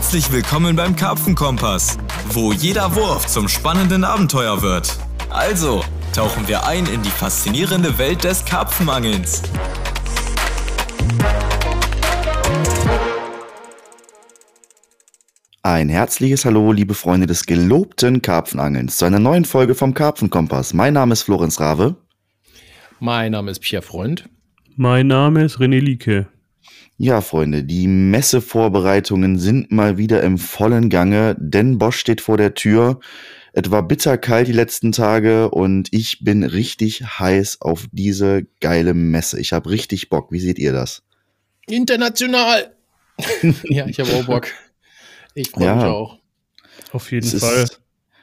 Herzlich willkommen beim Karpfenkompass, wo jeder Wurf zum spannenden Abenteuer wird. Also, tauchen wir ein in die faszinierende Welt des Karpfenangelns. Ein herzliches Hallo, liebe Freunde des gelobten Karpfenangelns, zu einer neuen Folge vom Karpfenkompass. Mein Name ist Florenz Rave. Mein Name ist Pierre Freund. Mein Name ist René Lieke. Ja, Freunde, die Messevorbereitungen sind mal wieder im vollen Gange, denn Bosch steht vor der Tür. Es war bitterkalt die letzten Tage und ich bin richtig heiß auf diese geile Messe. Ich habe richtig Bock. Wie seht ihr das? International! ja, ich habe auch Bock. Ich freue Ja. mich auch. Auf jeden Es Fall. ist,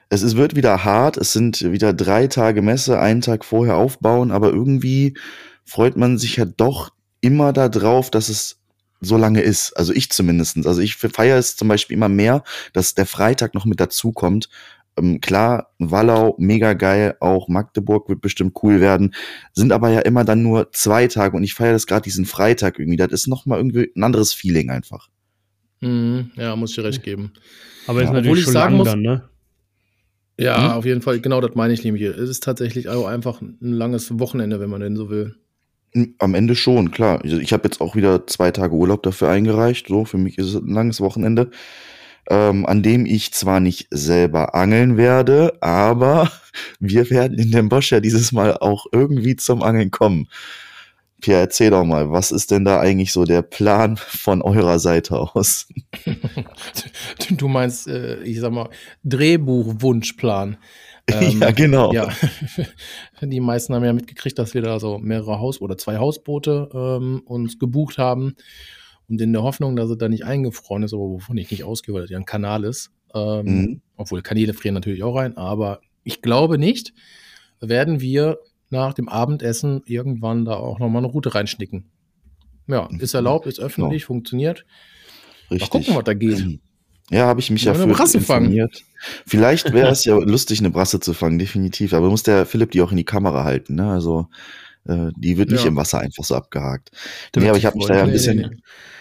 es ist, wird wieder hart. Es sind wieder drei Tage Messe, einen Tag vorher aufbauen, aber irgendwie freut man sich ja doch immer darauf, dass es so lange ist. Also ich zumindestens. Also ich feiere es zum Beispiel immer mehr, dass der Freitag noch mit dazukommt. Ähm, klar, Wallau, mega geil, auch Magdeburg wird bestimmt cool werden, sind aber ja immer dann nur zwei Tage und ich feiere das gerade diesen Freitag irgendwie. Das ist nochmal irgendwie ein anderes Feeling einfach. Mhm, ja, muss ich dir recht geben. Aber ist Ja, obwohl natürlich ich schon sagen lang muss- dann, ne? Ja, Hm? auf jeden Fall, genau das meine ich nämlich hier. Es ist tatsächlich auch einfach ein langes Wochenende, wenn man denn so will. Am Ende schon, klar. Also ich habe jetzt auch wieder zwei Tage Urlaub dafür eingereicht. So, für mich ist es ein langes Wochenende, ähm, an dem ich zwar nicht selber angeln werde, aber wir werden in dem Bosch ja dieses Mal auch irgendwie zum Angeln kommen. Pierre, erzähl doch mal, was ist denn da eigentlich so der Plan von eurer Seite aus? Du- meinst, äh, ich sag mal, Drehbuchwunschplan. Ähm, ja, genau. Ja, die meisten haben ja mitgekriegt, dass wir da so mehrere Haus- oder zwei Hausboote ähm, uns gebucht haben. Und in der Hoffnung, dass es da nicht eingefroren ist, aber wovon ich nicht ausgehe, weil das ja ein Kanal ist. Ähm, Mhm. Obwohl Kanäle frieren natürlich auch rein, aber ich glaube nicht, werden wir nach dem Abendessen irgendwann da auch nochmal eine Route reinschnicken. Ja, ist erlaubt, ist öffentlich, funktioniert. Mal Richtig. gucken, was da geht. Ja, habe ich mich ja Wollen für fangen? informiert. Vielleicht wäre es ja lustig, eine Brasse zu fangen, definitiv. Aber muss der Philipp die auch in die Kamera halten, ne? Also äh, die wird nicht Ja. im Wasser einfach so abgehakt. Der Nee, aber ich habe mich da ja ein bisschen, Nee, nee,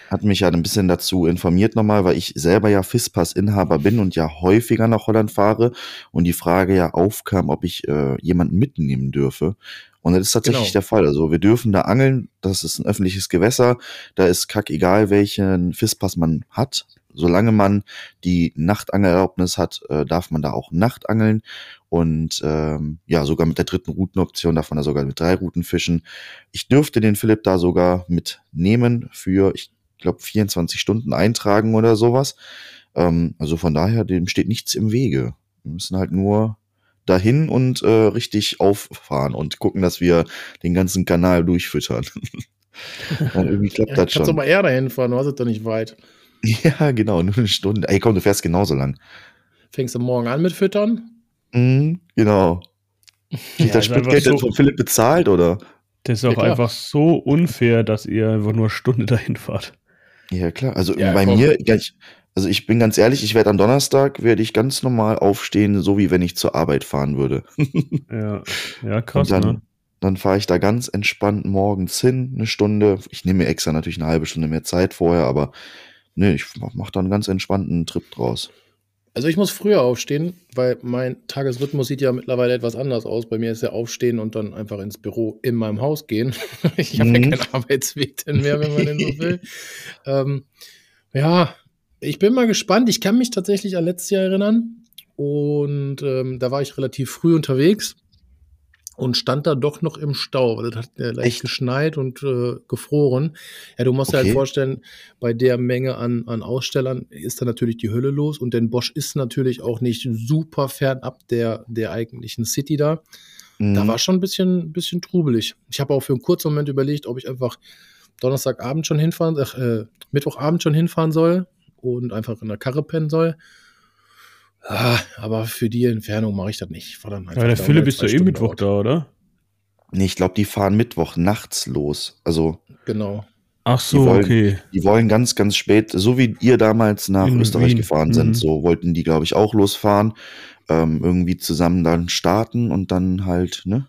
hat mich ja ein bisschen dazu informiert nochmal, weil ich selber ja FISPAS-Inhaber bin und ja häufiger nach Holland fahre und die Frage ja aufkam, ob ich äh, jemanden mitnehmen dürfe. Und das ist tatsächlich Genau. der Fall. Also wir dürfen da angeln, das ist ein öffentliches Gewässer, da ist kack egal, welchen FISPAS man hat. Solange man die Nachtangelerlaubnis hat, äh, darf man da auch Nachtangeln. Und ähm, ja, sogar mit der dritten Routenoption darf man da sogar mit drei Routen fischen. Ich dürfte den Philipp da sogar mitnehmen für, ich glaube, 24 Stunden eintragen oder sowas. Ähm, also von daher, dem steht nichts im Wege. Wir müssen halt nur dahin und äh, richtig auffahren und gucken, dass wir den ganzen Kanal durchfüttern. Dann irgendwie klappt Ja, das kannst du schon. mal eher dahin fahren, du hast es doch nicht weit. Ja, genau, nur eine Stunde. Ey, komm, du fährst genauso lang. Fängst du morgen an mit Füttern? Mhm, genau. Kriegt Ja, das Spritgeld denn so- von Philipp bezahlt, oder? Das ist auch Ja, einfach so unfair, dass ihr einfach nur eine Stunde dahin fahrt. Ja, klar. Also Ja, bei komm. mir, also ich bin ganz ehrlich, ich werde am Donnerstag, werde ich ganz normal aufstehen, so wie wenn ich zur Arbeit fahren würde. Ja, ja krass, und dann, ne? dann fahre ich da ganz entspannt morgens hin, eine Stunde. Ich nehme mir extra natürlich eine halbe Stunde mehr Zeit vorher, aber nee, ich mach, mach da einen ganz entspannten Trip draus. Also ich muss früher aufstehen, weil mein Tagesrhythmus sieht ja mittlerweile etwas anders aus. Bei mir ist ja aufstehen und dann einfach ins Büro in meinem Haus gehen. ich habe Mhm. ja keinen Arbeitsweg denn mehr, wenn man denn so will. ähm, ja, ich bin mal gespannt. Ich kann mich tatsächlich an letztes Jahr erinnern. Und ähm, da war ich relativ früh unterwegs und stand da doch noch im Stau. weil Das hat äh, leicht Echt? geschneit und äh, gefroren. Ja, du musst dir Okay. halt vorstellen, bei der Menge an, an Ausstellern ist da natürlich die Hölle los. Und denn Bosch ist natürlich auch nicht super fernab der, der eigentlichen City da. Da Mhm. war schon ein bisschen, bisschen trubelig. Ich habe auch für einen kurzen Moment überlegt, ob ich einfach Donnerstagabend schon hinfahren, äh, Mittwochabend schon hinfahren soll und einfach in der Karre pennen soll. Ah, aber für die Entfernung mache ich das nicht. Ich fahr dann einfach Ja, der Philipp ist doch eh Mittwoch da, oder? Nee, ich glaube, die fahren Mittwoch nachts los. Also Genau. Ach Die so, wollen- okay. die wollen ganz, ganz spät, so wie ihr damals nach In Österreich Wien. gefahren Mhm. sind, so wollten die, glaube ich, auch losfahren. Ähm, irgendwie zusammen dann starten und dann halt, ne?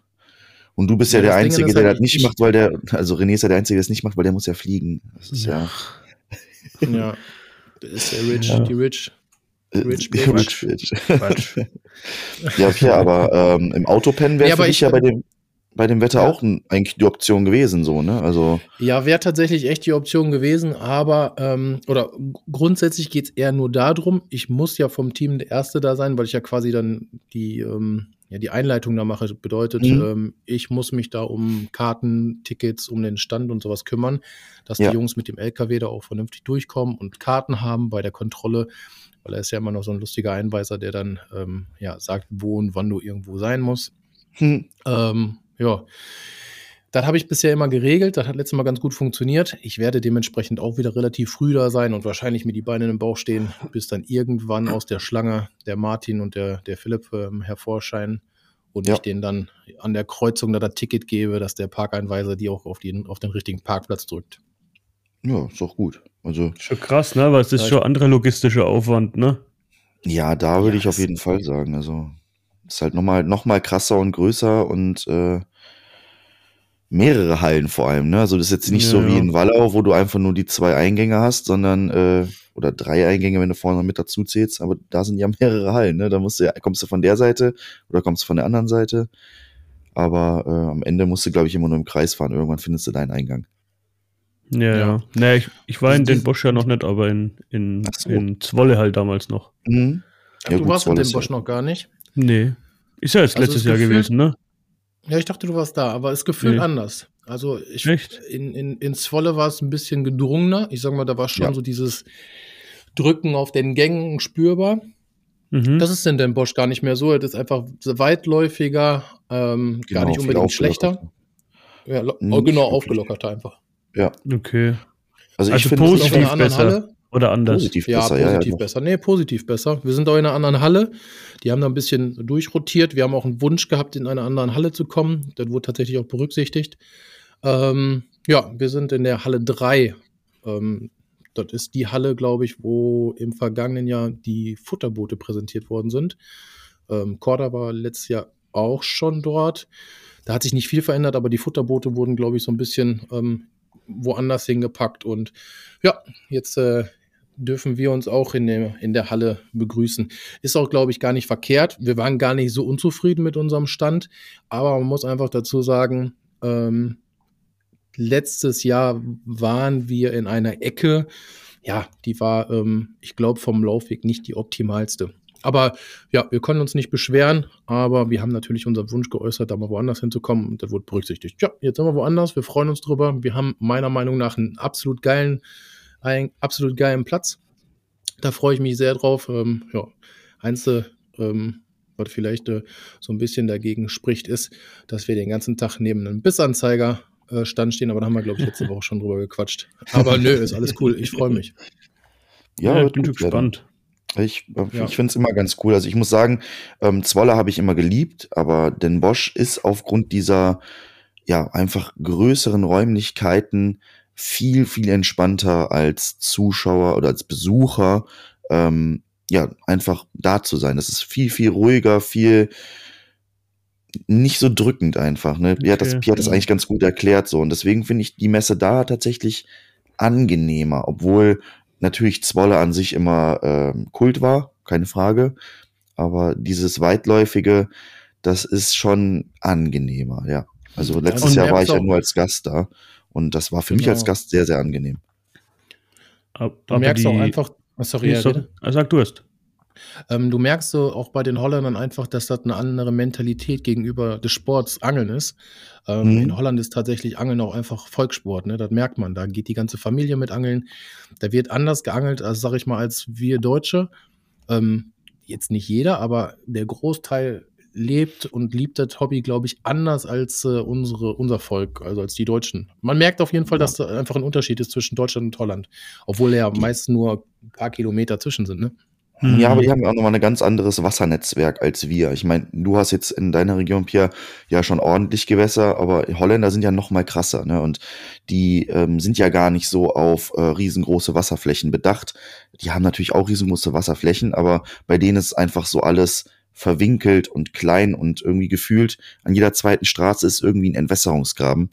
Und du bist ja, Ja, der das Ding Einzige, ist der halt, das nicht ich- macht, weil der, also René ist ja der Einzige, der es nicht macht, weil der muss ja fliegen. Das ist ja, Ja. Das ist der Rich, Ja. die Rich. Rich Rich, Bitch. Bitch. Quatsch. ja, okay, aber ähm, im Autopennen wäre Nee, für ich- ja bei dem, bei dem Wetter Ja. auch eigentlich die Option gewesen, so, ne? Also, Ja, wäre tatsächlich echt die Option gewesen, aber ähm, oder grundsätzlich geht es eher nur darum, ich muss ja vom Team der Erste da sein, weil ich ja quasi dann die, ähm, ja, die Einleitung da mache. Bedeutet, Mhm. ähm, ich muss mich da um Karten, Tickets, um den Stand und sowas kümmern, dass Ja. die Jungs mit dem LKW da auch vernünftig durchkommen und Karten haben bei der Kontrolle, weil er ist ja immer noch so ein lustiger Einweiser, der dann ähm, ja, sagt, wo und wann du irgendwo sein musst. hm, Ähm, ja. Das habe ich bisher immer geregelt. Das hat letztes Mal ganz gut funktioniert. Ich werde dementsprechend auch wieder relativ früh da sein und wahrscheinlich mit die Beine im Bauch stehen, bis dann irgendwann aus der Schlange der Martin und der, der Philipp ähm, hervorscheinen und Ja. ich denen dann an der Kreuzung da das Ticket gebe, dass der Parkeinweiser die auch auf den, auf den richtigen Parkplatz drückt. ja, ist doch gut. Also, Schon krass, ne? Weil es ist schon anderer logistischer Aufwand, ne? ja, da würde Ja, ich auf jeden Fall sagen. Also, ist halt nochmal noch mal krasser und größer und äh, mehrere Hallen vor allem, ne? Also, das ist jetzt nicht Ja, so wie in Wallau, wo du einfach nur die zwei Eingänge hast, sondern, äh, oder drei Eingänge, wenn du vorne noch mit dazu zählst, aber da sind ja mehrere Hallen, ne? Da musst du ja, kommst du von der Seite oder kommst du von der anderen Seite. Aber äh, am Ende musst du, glaube ich, immer nur im Kreis fahren. Irgendwann findest du deinen Eingang. Ja, Ja. ja. Nee, ich, ich war Also in den Bosch ja noch nicht, aber in, in, so. in Zwolle halt damals noch. Mhm. du gut, warst mit Zwolle dem Bosch ja- noch gar nicht. Nee. Ist ja jetzt Also letztes Jahr gewesen, ne? Ja, ich dachte, du warst da, aber es gefühlt Nee. anders. Also ich, Echt? in, in, in Zwolle war es ein bisschen gedrungener. Ich sag mal, da war schon Ja. so dieses Drücken auf den Gängen spürbar. Mhm. Das ist in den Bosch gar nicht mehr so. Das ist einfach weitläufiger, ähm, gar Genau, nicht viel unbedingt schlechter. Ja, Nicht oh, genau, wirklich. aufgelockerter einfach. okay. Also, ich Also finde Wir positiv sind auch in einer anderen besser. Halle. Oder anders. positiv Ja, besser. positiv ja, ja, besser. Nee, positiv besser. Wir sind auch in einer anderen Halle. Die haben da ein bisschen durchrotiert. Wir haben auch einen Wunsch gehabt, in einer anderen Halle zu kommen. Das wurde tatsächlich auch berücksichtigt. Ähm, ja, wir sind in der Halle 3. Ähm, das ist die Halle, glaube ich, wo im vergangenen Jahr die Futterboote präsentiert worden sind. Ähm, Korda war letztes Jahr auch schon dort. Da hat sich nicht viel verändert, aber die Futterboote wurden, glaube ich, so ein bisschen ähm, woanders hingepackt. Und ja, jetzt äh, dürfen wir uns auch in der, in der Halle begrüßen. Ist auch, glaube ich, gar nicht verkehrt. Wir waren gar nicht so unzufrieden mit unserem Stand, aber man muss einfach dazu sagen, ähm, letztes Jahr waren wir in einer Ecke, ja, die war, ähm, ich glaube, vom Laufweg nicht die optimalste. Aber ja, wir können uns nicht beschweren, aber wir haben natürlich unseren Wunsch geäußert, da mal woanders hinzukommen und das wurde berücksichtigt. Ja, jetzt sind wir woanders, wir freuen uns drüber. Wir haben meiner Meinung nach einen absolut geilen, einen absolut geilen Platz. Da freue ich mich sehr drauf. Ähm, ja, Einzige, ähm, was vielleicht äh, so ein bisschen dagegen spricht, ist, dass wir den ganzen Tag neben einem Bissanzeiger äh, Stand stehen, aber da haben wir, glaube ich, letzte Woche schon drüber gequatscht. Aber nö, ist alles cool. Ich freue mich. Ja, Ja, wird ich bin schon gut werden. Ich, äh, Ja. ich finde es immer ganz cool. Also ich muss sagen, ähm, Zwolle habe ich immer geliebt, aber Den Bosch ist aufgrund dieser ja einfach größeren Räumlichkeiten viel, viel entspannter als Zuschauer oder als Besucher, ähm, ja, einfach da zu sein. Das ist viel, viel ruhiger, viel nicht so drückend einfach. Ne? Pia hat das, Okay. Pia hat das eigentlich ganz gut erklärt so. Und deswegen finde ich die Messe da tatsächlich angenehmer, obwohl natürlich Zwolle an sich immer ähm, Kult war, keine Frage. Aber dieses weitläufige, das ist schon angenehmer, ja. Also letztes Jahr war ich ja nur als Gast da und das war für mich Genau. als Gast sehr, sehr angenehm. Ab- Du aber merkst auch einfach, oh, sorry, Nee, bitte. Ah, sag du erst. Ähm, du merkst so auch bei den Holländern einfach, dass das eine andere Mentalität gegenüber des Sports Angeln ist. Ähm, Mhm. In Holland ist tatsächlich Angeln auch einfach Volkssport, ne? Das merkt man. Da geht die ganze Familie mit Angeln. Da wird anders geangelt, als sag ich mal, als wir Deutsche. Ähm, jetzt nicht jeder, aber der Großteil lebt und liebt das Hobby, glaube ich, anders als äh, unsere, unser Volk, also als die Deutschen. Man merkt auf jeden Fall, dass da einfach ein Unterschied ist zwischen Deutschland und Holland. Obwohl ja meist nur ein paar Kilometer zwischen sind, ne? Ja, Mhm. aber die haben ja auch nochmal ein ganz anderes Wassernetzwerk als wir. Ich meine, du hast jetzt in deiner Region, Pia, ja schon ordentlich Gewässer, aber Holländer sind ja noch mal krasser, ne? Und die ähm, sind ja gar nicht so auf äh, riesengroße Wasserflächen bedacht. Die haben natürlich auch riesengroße Wasserflächen, aber bei denen ist einfach so alles verwinkelt und klein und irgendwie gefühlt an jeder zweiten Straße ist irgendwie ein Entwässerungsgraben.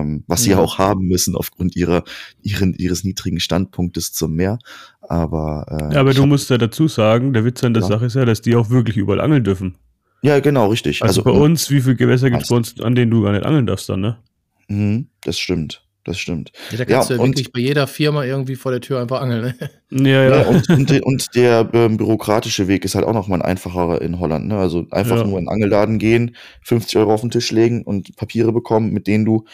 Ähm, was sie Ja. auch haben müssen aufgrund ihrer, ihren, ihres niedrigen Standpunktes zum Meer. Aber, äh, Ja, aber du hab- musst ja dazu sagen, der Witz an der Ja. Sache ist ja, dass die auch wirklich überall angeln dürfen. ja, genau, richtig. Also, bei uns, wie viele Gewässer gibt es bei uns, an denen du gar nicht angeln darfst dann, ne? Mhm, das stimmt. Das stimmt. Ja, da kannst Ja, du ja und- wirklich bei jeder Firma irgendwie vor der Tür einfach angeln. Ne? Ja, Ja, ja. und, und, und der ähm, bürokratische Weg ist halt auch nochmal ein einfacherer in Holland. Ne? Also einfach Ja. nur in den Angelladen gehen, 50 Euro auf den Tisch legen und Papiere bekommen, mit denen du,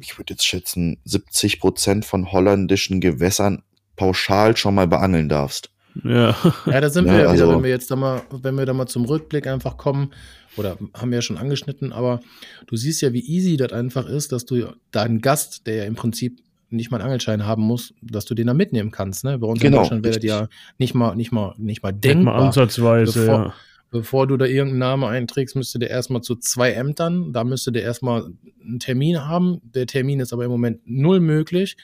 ich würde jetzt schätzen, 70 Prozent von holländischen Gewässern pauschal schon mal beangeln darfst. ja. Ja, da sind Ja, wir ja wieder, also- wenn wir jetzt da mal, wenn wir da mal zum Rückblick einfach kommen, oder haben wir ja schon angeschnitten, aber du siehst ja, wie easy das einfach ist, dass du deinen Gast, der ja im Prinzip nicht mal einen Angelschein haben muss, dass du den da mitnehmen kannst. Ne? Bei uns in Genau, Deutschland wäre das ja nicht mal, nicht mal, nicht mal Denk mal denkbar. ansatzweise, Bevor- ja. Bevor du da irgendeinen Namen einträgst, müsste der erstmal zu zwei Ämtern. Da müsste der erstmal einen Termin haben. Der Termin ist aber im Moment null möglich.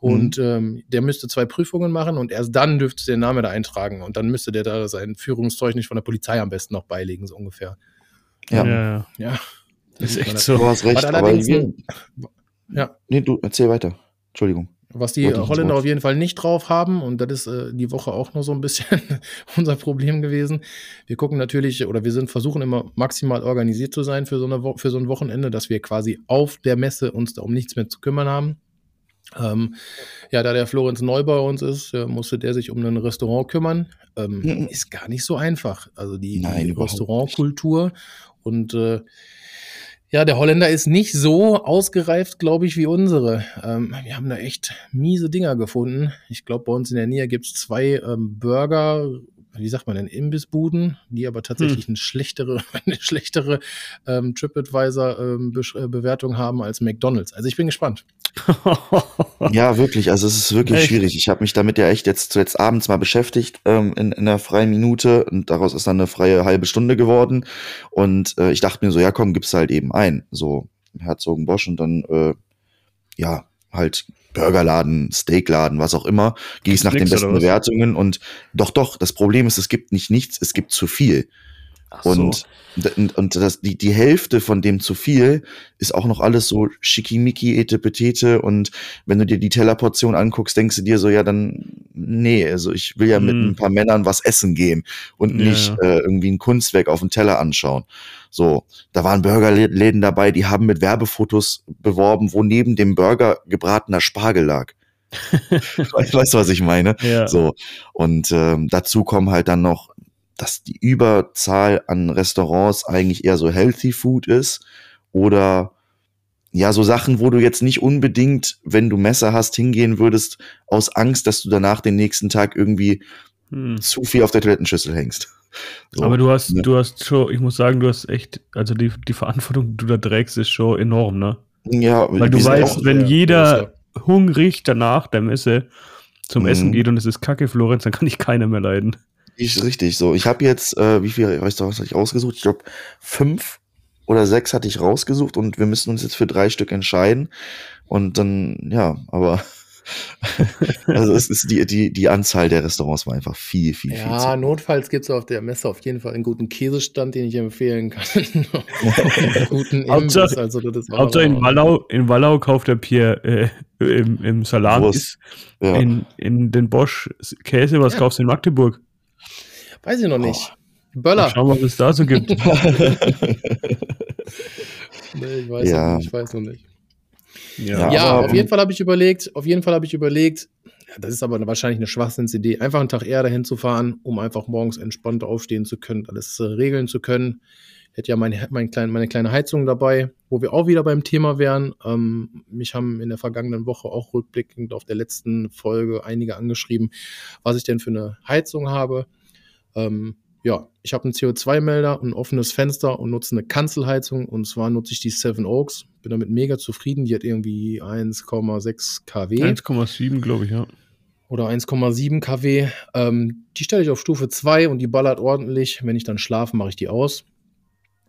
Und ähm, der müsste zwei Prüfungen machen und erst dann dürfte der Name da eintragen. Und dann müsste der da sein Führungszeugnis von der Polizei am besten noch beilegen, so ungefähr. Ja, Ja, ja. Ja. Ist echt du so. hast recht. Was Aber allerdings wir, ja. nee, du erzähl weiter. Entschuldigung. Was die Holländer auf jeden Fall nicht drauf haben, und das ist äh, die Woche auch noch so ein bisschen unser Problem gewesen. Wir gucken natürlich, oder wir sind versuchen immer maximal organisiert zu sein für so, eine Wo für so ein Wochenende, dass wir quasi auf der Messe uns da um nichts mehr zu kümmern haben. Ähm, ja, da der Florenz neu bei uns ist, äh, musste der sich um ein Restaurant kümmern. Ähm, Mhm. Ist gar nicht so einfach. Also die, Nein, die Restaurantkultur und äh, ja, der Holländer ist nicht so ausgereift, glaube ich, wie unsere. Ähm, wir haben da echt miese Dinger gefunden. Ich glaube, bei uns in der Nähe gibt es zwei ähm, Burger, wie sagt man denn, Imbissbuden, die aber tatsächlich eine schlechtere, eine schlechtere ähm, TripAdvisor-Bewertung haben als McDonalds. Also ich bin gespannt. Ja, wirklich. Also es ist wirklich Echt? schwierig. Ich habe mich damit ja echt jetzt zuletzt abends mal beschäftigt ähm, in, in einer freien Minute und daraus ist dann eine freie halbe Stunde geworden. Und äh, ich dachte mir so, ja komm, gib's halt eben ein. So Herzogenbosch und dann äh, ja halt Burgerladen, Steakladen, was auch immer. Gehe ich nach den besten? Bewertungen und doch, doch. Das Problem ist, es gibt nicht nichts, es gibt zu viel. So. Und, und, und das, die, die Hälfte von dem zu viel ist auch noch alles so schickimicki, etepetete. Und wenn du dir die Tellerportion anguckst, denkst du dir so, ja, dann, nee, also ich will ja mit Mm. ein paar Männern was essen gehen und Ja, nicht ja. Äh, irgendwie ein Kunstwerk auf dem Teller anschauen. So, da waren Burgerläden dabei, die haben mit Werbefotos beworben, wo neben dem Burger gebratener Spargel lag. weißt du, was ich meine? ja. So. Und ähm, dazu kommen halt dann noch, dass die Überzahl an Restaurants eigentlich eher so Healthy Food ist oder ja, so Sachen, wo du jetzt nicht unbedingt, wenn du Messer hast, hingehen würdest, aus Angst, dass du danach den nächsten Tag irgendwie Hm. zu viel auf der Toilettenschüssel hängst. So. Aber du hast, Ja. du hast schon, ich muss sagen, du hast echt, also die, die Verantwortung, die du da trägst, ist schon enorm, ne? ja, Weil du weißt, auch- wenn ja, jeder hungrig danach der Messe zum Mhm. Essen geht und es ist Kacke, Florenz, dann kann ich keiner mehr leiden. Ich, richtig, so. Ich habe jetzt, äh, wie viel, weißt du, was hatte ich rausgesucht? Ich glaube, fünf oder sechs hatte ich rausgesucht und wir müssen uns jetzt für drei Stück entscheiden. Und dann, ja, aber also es ist die, die, die Anzahl der Restaurants war einfach viel, viel, viel Ja, notfalls gibt es auf der Messe auf jeden Fall einen guten Käsestand, den ich empfehlen kann. einen guten Hauptsache- Imbiss, also das war Hauptsache in Wallau, in Wallau kauft der Pierre äh, im, im Salat. Ja. in, in den Bosch Käse, was Ja. kaufst du in Magdeburg? Weiß ich noch nicht. Oh. Böller. Schau mal, was es da so gibt. Nee, ich weiß Ja. noch nicht. Ich weiß noch nicht. Ja, Ja, aber- auf jeden Fall habe ich überlegt, auf jeden Fall habe ich überlegt, ja, das ist aber wahrscheinlich eine Schwachsinnsidee, einfach einen Tag eher dahin zu fahren, um einfach morgens entspannt aufstehen zu können, alles äh, regeln zu können. Ich hätte ja mein, mein klein, meine kleine Heizung dabei, wo wir auch wieder beim Thema wären. Ähm, mich haben in der vergangenen Woche auch rückblickend auf der letzten Folge einige angeschrieben, was ich denn für eine Heizung habe. Ähm, ja, ich habe einen CO2-Melder, ein offenes Fenster und nutze eine Kanzelheizung. Und zwar nutze ich die Seven Oaks. Bin damit mega zufrieden. Die hat irgendwie 1,6 kW 1,7, glaube ich, ja. oder 1,7 kW. Ähm, die stelle ich auf Stufe 2 und die ballert ordentlich. Wenn ich dann schlafe, mache ich die aus.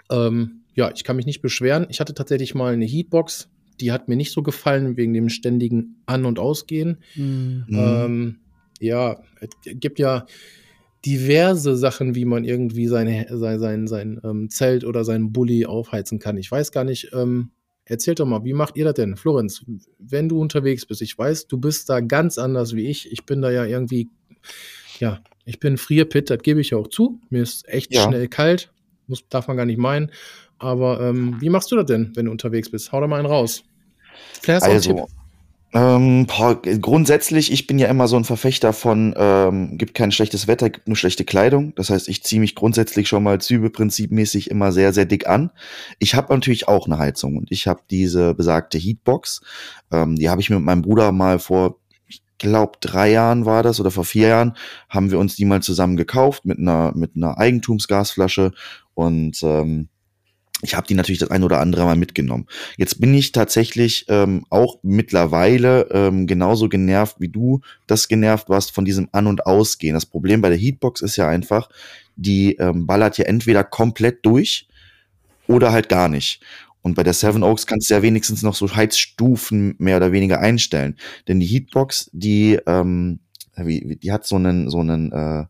Ähm, ja, ich kann mich nicht beschweren. Ich hatte tatsächlich mal eine Heatbox. Die hat mir nicht so gefallen wegen dem ständigen An- und Ausgehen. Mhm. Ähm, ja, es gibt ja diverse Sachen, wie man irgendwie seine, sein, sein, sein ähm, Zelt oder seinen Bulli aufheizen kann. Ich weiß gar nicht, ähm, Erzählt doch mal, wie macht ihr das denn? Florenz, wenn du unterwegs bist, ich weiß, du bist da ganz anders wie ich. Ich bin da ja irgendwie, ja, ich bin Frierpit, das gebe ich auch zu. Mir ist echt Ja. schnell kalt, muss, darf man gar nicht meinen. Aber ähm, wie machst du das denn, wenn du unterwegs bist? Hau da mal einen raus. Vielleicht hast du auch einen Also, ähm, grundsätzlich, ich bin ja immer so ein Verfechter von, ähm, gibt kein schlechtes Wetter, gibt nur schlechte Kleidung. Das heißt, ich ziehe mich grundsätzlich schon mal Zübe-prinzipmäßig immer sehr, sehr dick an. Ich habe natürlich auch eine Heizung und ich habe diese besagte Heatbox. Ähm, die habe ich mit meinem Bruder mal vor, ich glaube, drei Jahren war das oder vor vier Jahren, haben wir uns die mal zusammen gekauft mit einer, mit einer Eigentumsgasflasche und ähm, ich habe die natürlich das ein oder andere Mal mitgenommen. Jetzt bin ich tatsächlich ähm, auch mittlerweile ähm, genauso genervt, wie du das genervt warst von diesem An- und Ausgehen. Das Problem bei der Heatbox ist ja einfach, die ähm, ballert ja entweder komplett durch oder halt gar nicht. Und bei der Seven Oaks kannst du ja wenigstens noch so Heizstufen mehr oder weniger einstellen. Denn die Heatbox, die, ähm, wie, wie- die hat so einen, so einen äh,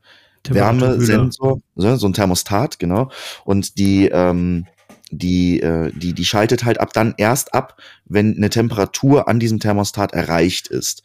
Wärmesensor, so so ein Thermostat, genau. Und die, ähm, die, äh, die, die schaltet halt ab dann erst ab, wenn eine Temperatur an diesem Thermostat erreicht ist.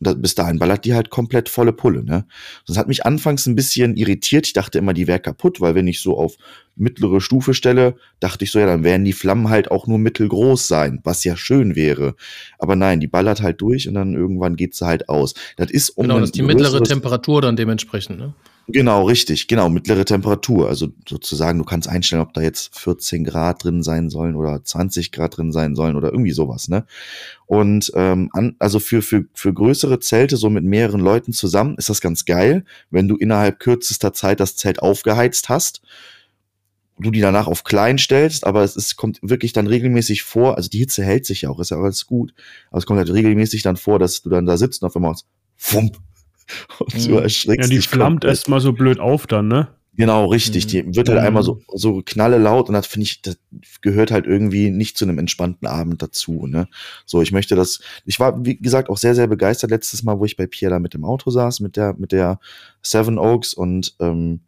Bis dahin ballert die halt komplett volle Pulle, ne? Das hat mich anfangs ein bisschen irritiert. Ich dachte immer, die wäre kaputt, weil wenn ich so auf mittlere Stufe stelle, dachte ich so, ja, dann werden die Flammen halt auch nur mittelgroß sein, was ja schön wäre. Aber nein, die ballert halt durch und dann irgendwann geht sie halt aus. Das ist um Genau, das ist die mittlere Temperatur dann dementsprechend, ne? Genau, richtig, genau, mittlere Temperatur. Also sozusagen, du kannst einstellen, ob da jetzt 14 Grad drin sein sollen oder 20 Grad drin sein sollen oder irgendwie sowas, ne? Und ähm, an, also für, für, für größere Zelte, so mit mehreren Leuten zusammen, ist das ganz geil, wenn du innerhalb kürzester Zeit das Zelt aufgeheizt hast. Du die danach auf klein stellst, aber es ist, kommt wirklich dann regelmäßig vor, also die Hitze hält sich ja auch, ist ja alles gut, aber es kommt halt regelmäßig dann vor, dass du dann da sitzt und auf einmal machst, Fump, und du Mhm. erschreckst Ja, die dich flammt erstmal so blöd auf dann, ne? Genau, richtig. Die wird halt Mhm. einmal so, so knalle laut und das finde ich, das gehört halt irgendwie nicht zu einem entspannten Abend dazu, ne? So, ich möchte das, ich war, wie gesagt, auch sehr, sehr begeistert letztes Mal, wo ich bei Pierre da mit dem Auto saß, mit der, mit der Seven Oaks und, ähm,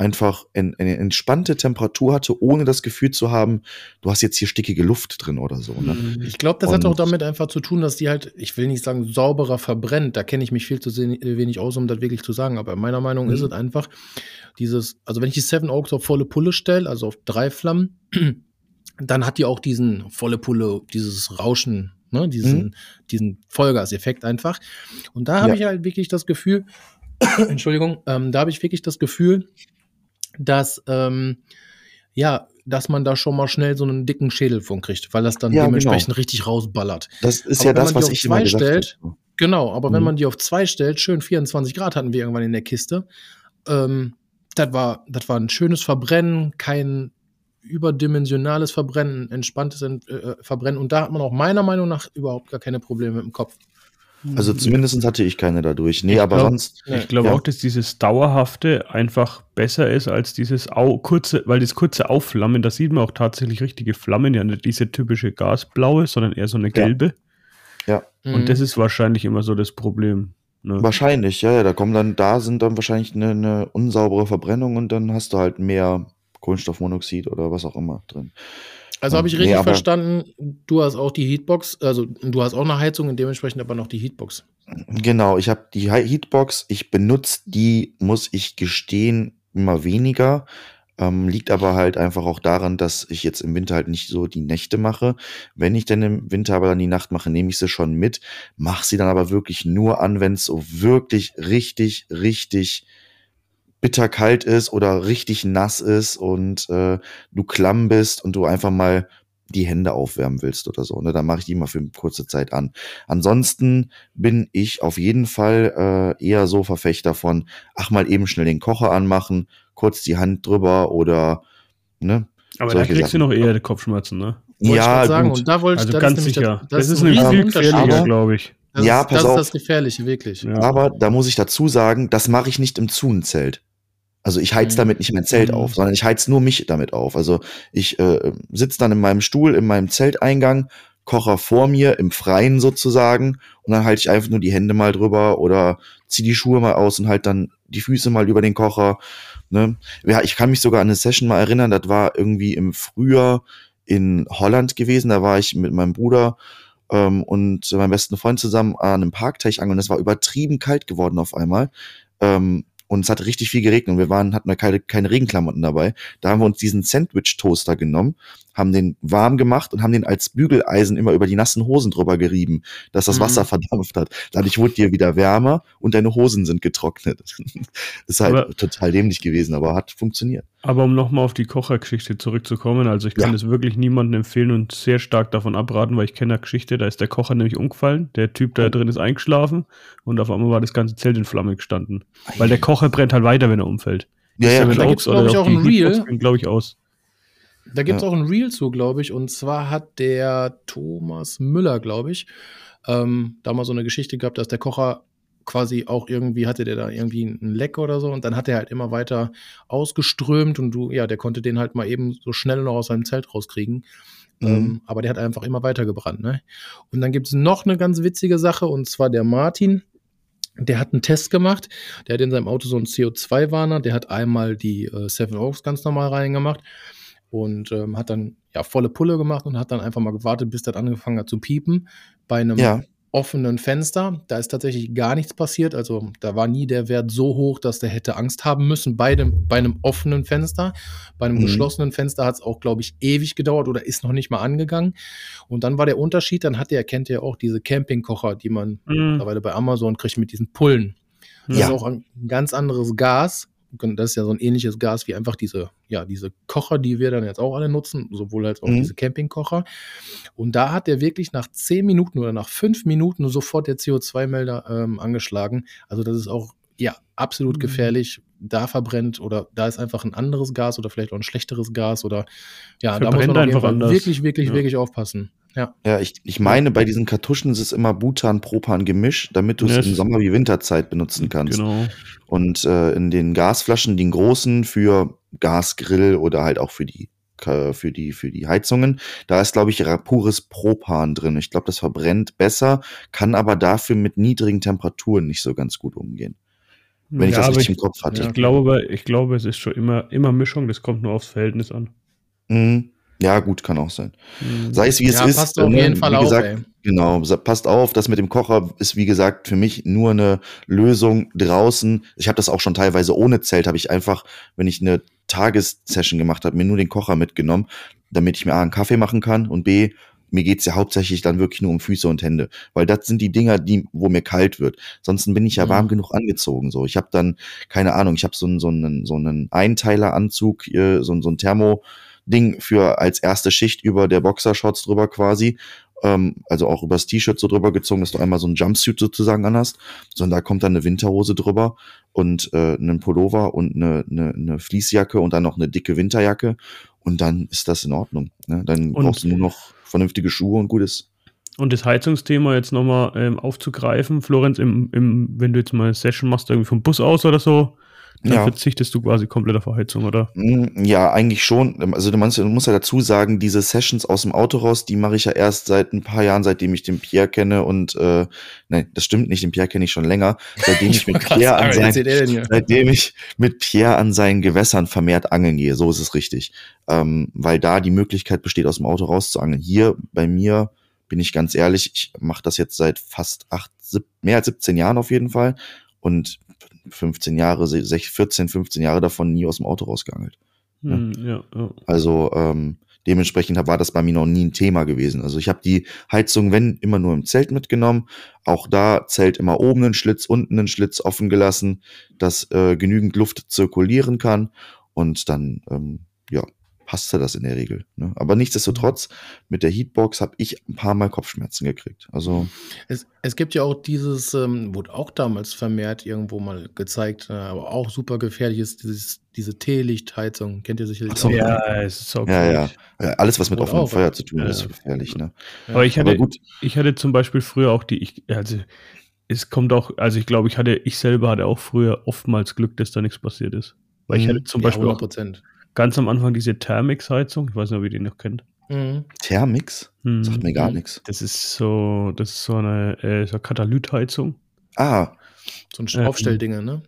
einfach en- eine entspannte Temperatur hatte, ohne das Gefühl zu haben, du hast jetzt hier stickige Luft drin oder so, ne? Ich glaube, das hat Und- auch damit einfach zu tun, dass die halt, ich will nicht sagen sauberer verbrennt, da kenne ich mich viel zu se- wenig aus, um das wirklich zu sagen, aber meiner Meinung Mhm. ist es einfach dieses, also wenn ich die Seven Oaks auf volle Pulle stelle, also auf drei Flammen, dann hat die auch diesen volle Pulle, dieses Rauschen, ne, diesen, diesen Vollgaseffekt einfach. Und da habe Ja. ich halt wirklich das Gefühl, Entschuldigung, ähm, da habe ich wirklich das Gefühl, dass ähm, ja, dass man da schon mal schnell so einen dicken Schädel von kriegt, weil das dann Ja, dementsprechend richtig rausballert. Das ist Aber ja wenn das, was auf ich immer zwei gesagt stellt, habe. Genau, aber wenn Mhm. man die auf zwei stellt, schön 24 Grad hatten wir irgendwann in der Kiste. Ähm, das war, das war ein schönes Verbrennen, kein überdimensionales Verbrennen, entspanntes Ent- äh, Verbrennen. Und da hat man auch meiner Meinung nach überhaupt gar keine Probleme mit dem Kopf. Also zumindest hatte ich keine dadurch. Nee, Ich aber glaub- sonst. Ich glaube Ja. auch, dass dieses Dauerhafte einfach besser ist als dieses Au kurze, weil das kurze Aufflammen, da sieht man auch tatsächlich richtige Flammen, ja nicht diese typische gasblaue, sondern eher so eine gelbe. Mhm. Und das ist wahrscheinlich immer so das Problem. Ne? Wahrscheinlich, ja, ja, da kommen dann, da sind dann wahrscheinlich eine, eine unsaubere Verbrennung und dann hast du halt mehr Kohlenstoffmonoxid oder was auch immer drin. Also habe ich Nee, richtig aber- verstanden, du hast auch die Heatbox, also du hast auch eine Heizung und dementsprechend aber noch die Heatbox. Genau, ich habe die He- Heatbox, ich benutze die, muss ich gestehen, immer weniger. Ähm, liegt aber halt einfach auch daran, dass ich jetzt im Winter halt nicht so die Nächte mache. Wenn ich denn im Winter aber dann die Nacht mache, nehme ich sie schon mit, mache sie dann aber wirklich nur an, wenn es so wirklich richtig, richtig bitterkalt ist oder richtig nass ist und äh, du klamm bist und du einfach mal die Hände aufwärmen willst oder so. Ne? Dann mache ich die mal für eine kurze Zeit an. Ansonsten bin ich auf jeden Fall äh, eher so Verfechter von, ach mal eben schnell den Kocher anmachen, kurz die Hand drüber oder ne? Aber da kriegst du Sachen. noch eher Kopfschmerzen, ne? Wollte Ja, sagen. gut. Und da wollte ich, Also das ganz sicher. Das, Das, ist ein viel gefährlicher, glaube ich. Das, Ja, ist, pass das auf. ist das Gefährliche, wirklich. Ja. Aber da muss ich dazu sagen, das mache ich nicht im Zunenzelt. Also ich heiz damit nicht mein Zelt Mhm. auf, sondern ich heiz nur mich damit auf. Also ich äh, sitze dann in meinem Stuhl, in meinem Zelteingang, Kocher vor mir, im Freien sozusagen, und dann halte ich einfach nur die Hände mal drüber oder zieh die Schuhe mal aus und halt dann die Füße mal über den Kocher. Ne? Ja, ich kann mich sogar an eine Session mal erinnern, das war irgendwie im Frühjahr in Holland gewesen. Da war ich mit meinem Bruder ähm, und meinem besten Freund zusammen an einem Parkteich angeln. Es war übertrieben kalt geworden auf einmal. Ähm, und es hat richtig viel geregnet und wir waren, hatten keine, keine Regenklamotten dabei. Da haben wir uns diesen Sandwich-Toaster genommen, haben den warm gemacht und haben den als Bügeleisen immer über die nassen Hosen drüber gerieben, dass das Mhm. Wasser verdampft hat. Dadurch wurde dir wieder wärmer und deine Hosen sind getrocknet. ist halt Aber- total dämlich gewesen, aber hat funktioniert. Aber um nochmal auf die Kochergeschichte zurückzukommen, also ich kann Ja. das wirklich niemandem empfehlen und sehr stark davon abraten, weil ich kenne eine Geschichte, da ist der Kocher nämlich umgefallen, der Typ da drin ist eingeschlafen und auf einmal war das ganze Zelt in Flammen gestanden. Weil der Kocher brennt halt weiter, wenn er umfällt. Ja, ja, wenn da klar. gibt's, glaub ich, auch ein Reel. glaube ich, aus. Da gibt es Ja. auch ein Reel zu, glaube ich. Und zwar hat der Thomas Müller, glaube ich, ähm, da mal so eine Geschichte gehabt, dass der Kocher quasi auch irgendwie hatte der da irgendwie ein Leck oder so und dann hat er halt immer weiter ausgeströmt und du, ja, der konnte den halt mal eben so schnell noch aus seinem Zelt rauskriegen. Mhm. Ähm, aber der hat einfach immer weiter gebrannt, ne? Und dann gibt es noch eine ganz witzige Sache und zwar der Martin. Der hat einen Test gemacht. Der hat in seinem Auto so einen CO2-Warner. Der hat einmal die äh, Seven Oaks ganz normal reingemacht und ähm, hat dann ja volle Pulle gemacht und hat dann einfach mal gewartet, bis das angefangen hat zu piepen bei einem Ja, offenen Fenster. Da ist tatsächlich gar nichts passiert. Also da war nie der Wert so hoch, dass der hätte Angst haben müssen bei, dem, bei einem offenen Fenster. Bei einem Mhm. geschlossenen Fenster hat es auch, glaube ich, ewig gedauert oder ist noch nicht mal angegangen. Und dann war der Unterschied, dann hat er, kennt ihr auch diese Campingkocher, die man Mhm. mittlerweile bei Amazon kriegt mit diesen Pullen. Das Ja. ist auch ein ganz anderes Gas. Das ist ja so ein ähnliches Gas wie einfach diese, ja, diese Kocher, die wir dann jetzt auch alle nutzen, sowohl als auch Mhm. diese Campingkocher. Und da hat der wirklich nach zehn Minuten oder nach fünf Minuten sofort der CO2-Melder ähm, angeschlagen. Also das ist auch ja absolut Mhm. gefährlich. Da verbrennt oder da ist einfach ein anderes Gas oder vielleicht auch ein schlechteres Gas oder ja, da muss Verbrennt man einfach anders. wirklich, wirklich, Ja. wirklich aufpassen. Ja. ja, ich, ich meine, bei diesen Kartuschen ist es immer Butan-Propan-Gemisch, damit du Ja, es im Sommer wie Winterzeit benutzen kannst. Genau. Und äh, in den Gasflaschen, den großen für Gasgrill oder halt auch für die für die für die Heizungen, da ist glaube ich pures Propan drin. Ich glaube, das verbrennt besser, kann aber dafür mit niedrigen Temperaturen nicht so ganz gut umgehen. Wenn ich Ja, das aber richtig ich, im Kopf hatte. ich glaube, ich glaube, es ist schon immer, immer Mischung, das kommt nur aufs Verhältnis an. Mhm. Ja, gut, kann auch sein. Mhm. Sei es wie es ja, ist. passt auf ne, jeden Fall wie auf, gesagt, ey. Genau, passt auf, das mit dem Kocher ist wie gesagt für mich nur eine Lösung draußen. Ich habe das auch schon teilweise ohne Zelt, habe ich einfach, wenn ich eine Tagessession gemacht habe, mir nur den Kocher mitgenommen, damit ich mir A einen Kaffee machen kann und B mir geht's ja hauptsächlich dann wirklich nur um Füße und Hände, weil das sind die Dinger, die wo mir kalt wird. Sonst bin ich ja Mhm. warm genug angezogen so. Ich habe dann keine Ahnung, ich habe so einen so einen so einen Einteileranzug, äh, so, ein- so ein Thermo Ding für als erste Schicht über der Boxershorts drüber quasi ähm, also auch übers T-Shirt so drüber gezogen, dass du einmal so ein Jumpsuit sozusagen anhast, sondern da kommt dann eine Winterhose drüber und äh, einen Pullover und eine, eine, eine Fließjacke und dann noch eine dicke Winterjacke und dann ist das in Ordnung. Ne? Dann Und- brauchst du nur noch vernünftige Schuhe und gut ist. Und das Heizungsthema jetzt nochmal ähm, aufzugreifen, Florenz, im, im, wenn du jetzt mal eine Session machst, irgendwie vom Bus aus oder so, dann Ja. verzichtest du quasi komplett auf Verheizung, oder? Mm, Ja, eigentlich schon. Also du, meinst, du musst ja dazu sagen, diese Sessions aus dem Auto raus, die mache ich ja erst seit ein paar Jahren, seitdem ich den Pierre kenne und äh, nein, das stimmt nicht, den Pierre kenne ich schon länger, seitdem ich, mit wollte grad Pierre an sein, seitdem ich mit Pierre an seinen Gewässern vermehrt angeln gehe, so ist es richtig. Ähm, weil da die Möglichkeit besteht, aus dem Auto rauszuangeln. Hier bei mir bin ich ganz ehrlich, ich mache das jetzt seit fast acht, sieb, mehr als 17 Jahren auf jeden Fall und 15 Jahre, sech- 14, 15 Jahre davon nie aus dem Auto rausgeangelt. Ja. Hm, ja, ja. Also ähm, dementsprechend war das bei mir noch nie ein Thema gewesen. Also ich habe die Heizung, wenn, immer nur im Zelt mitgenommen. Auch da Zelt immer oben einen Schlitz, unten einen Schlitz offen gelassen, dass äh, genügend Luft zirkulieren kann. Und dann, ähm, ja, passte das in der Regel. Ne? Aber nichtsdestotrotz, mit der Heatbox habe ich ein paar Mal Kopfschmerzen gekriegt. Also, Es, es gibt ja auch dieses, ähm, wurde auch damals vermehrt irgendwo mal gezeigt, äh, aber auch super gefährlich ist, dieses, diese Teelichtheizung. Kennt ihr sicherlich so. auch. Ja, es ist so ja, ja. Äh, Alles, was mit offenem auch, Feuer ja. zu tun Ja, hat, ist ja. gefährlich. Ne? Aber ich Aber hatte, gut, ich hatte zum Beispiel früher auch die, ich, also es kommt auch, also ich glaube, ich hatte, ich selber hatte auch früher oftmals Glück, dass da nichts passiert ist. Weil ich Mhm. hatte zum Ja, Beispiel 100 auch Prozent. Ganz am Anfang diese Thermix-Heizung, ich weiß nicht, ob ihr die noch kennt. Mhm. Thermix? Hm, Sagt mir gar Mhm. nichts. Das ist so, das ist so eine, äh, so eine Katalytheizung. Ah, So ein Ähm, Aufstelldinge, ne?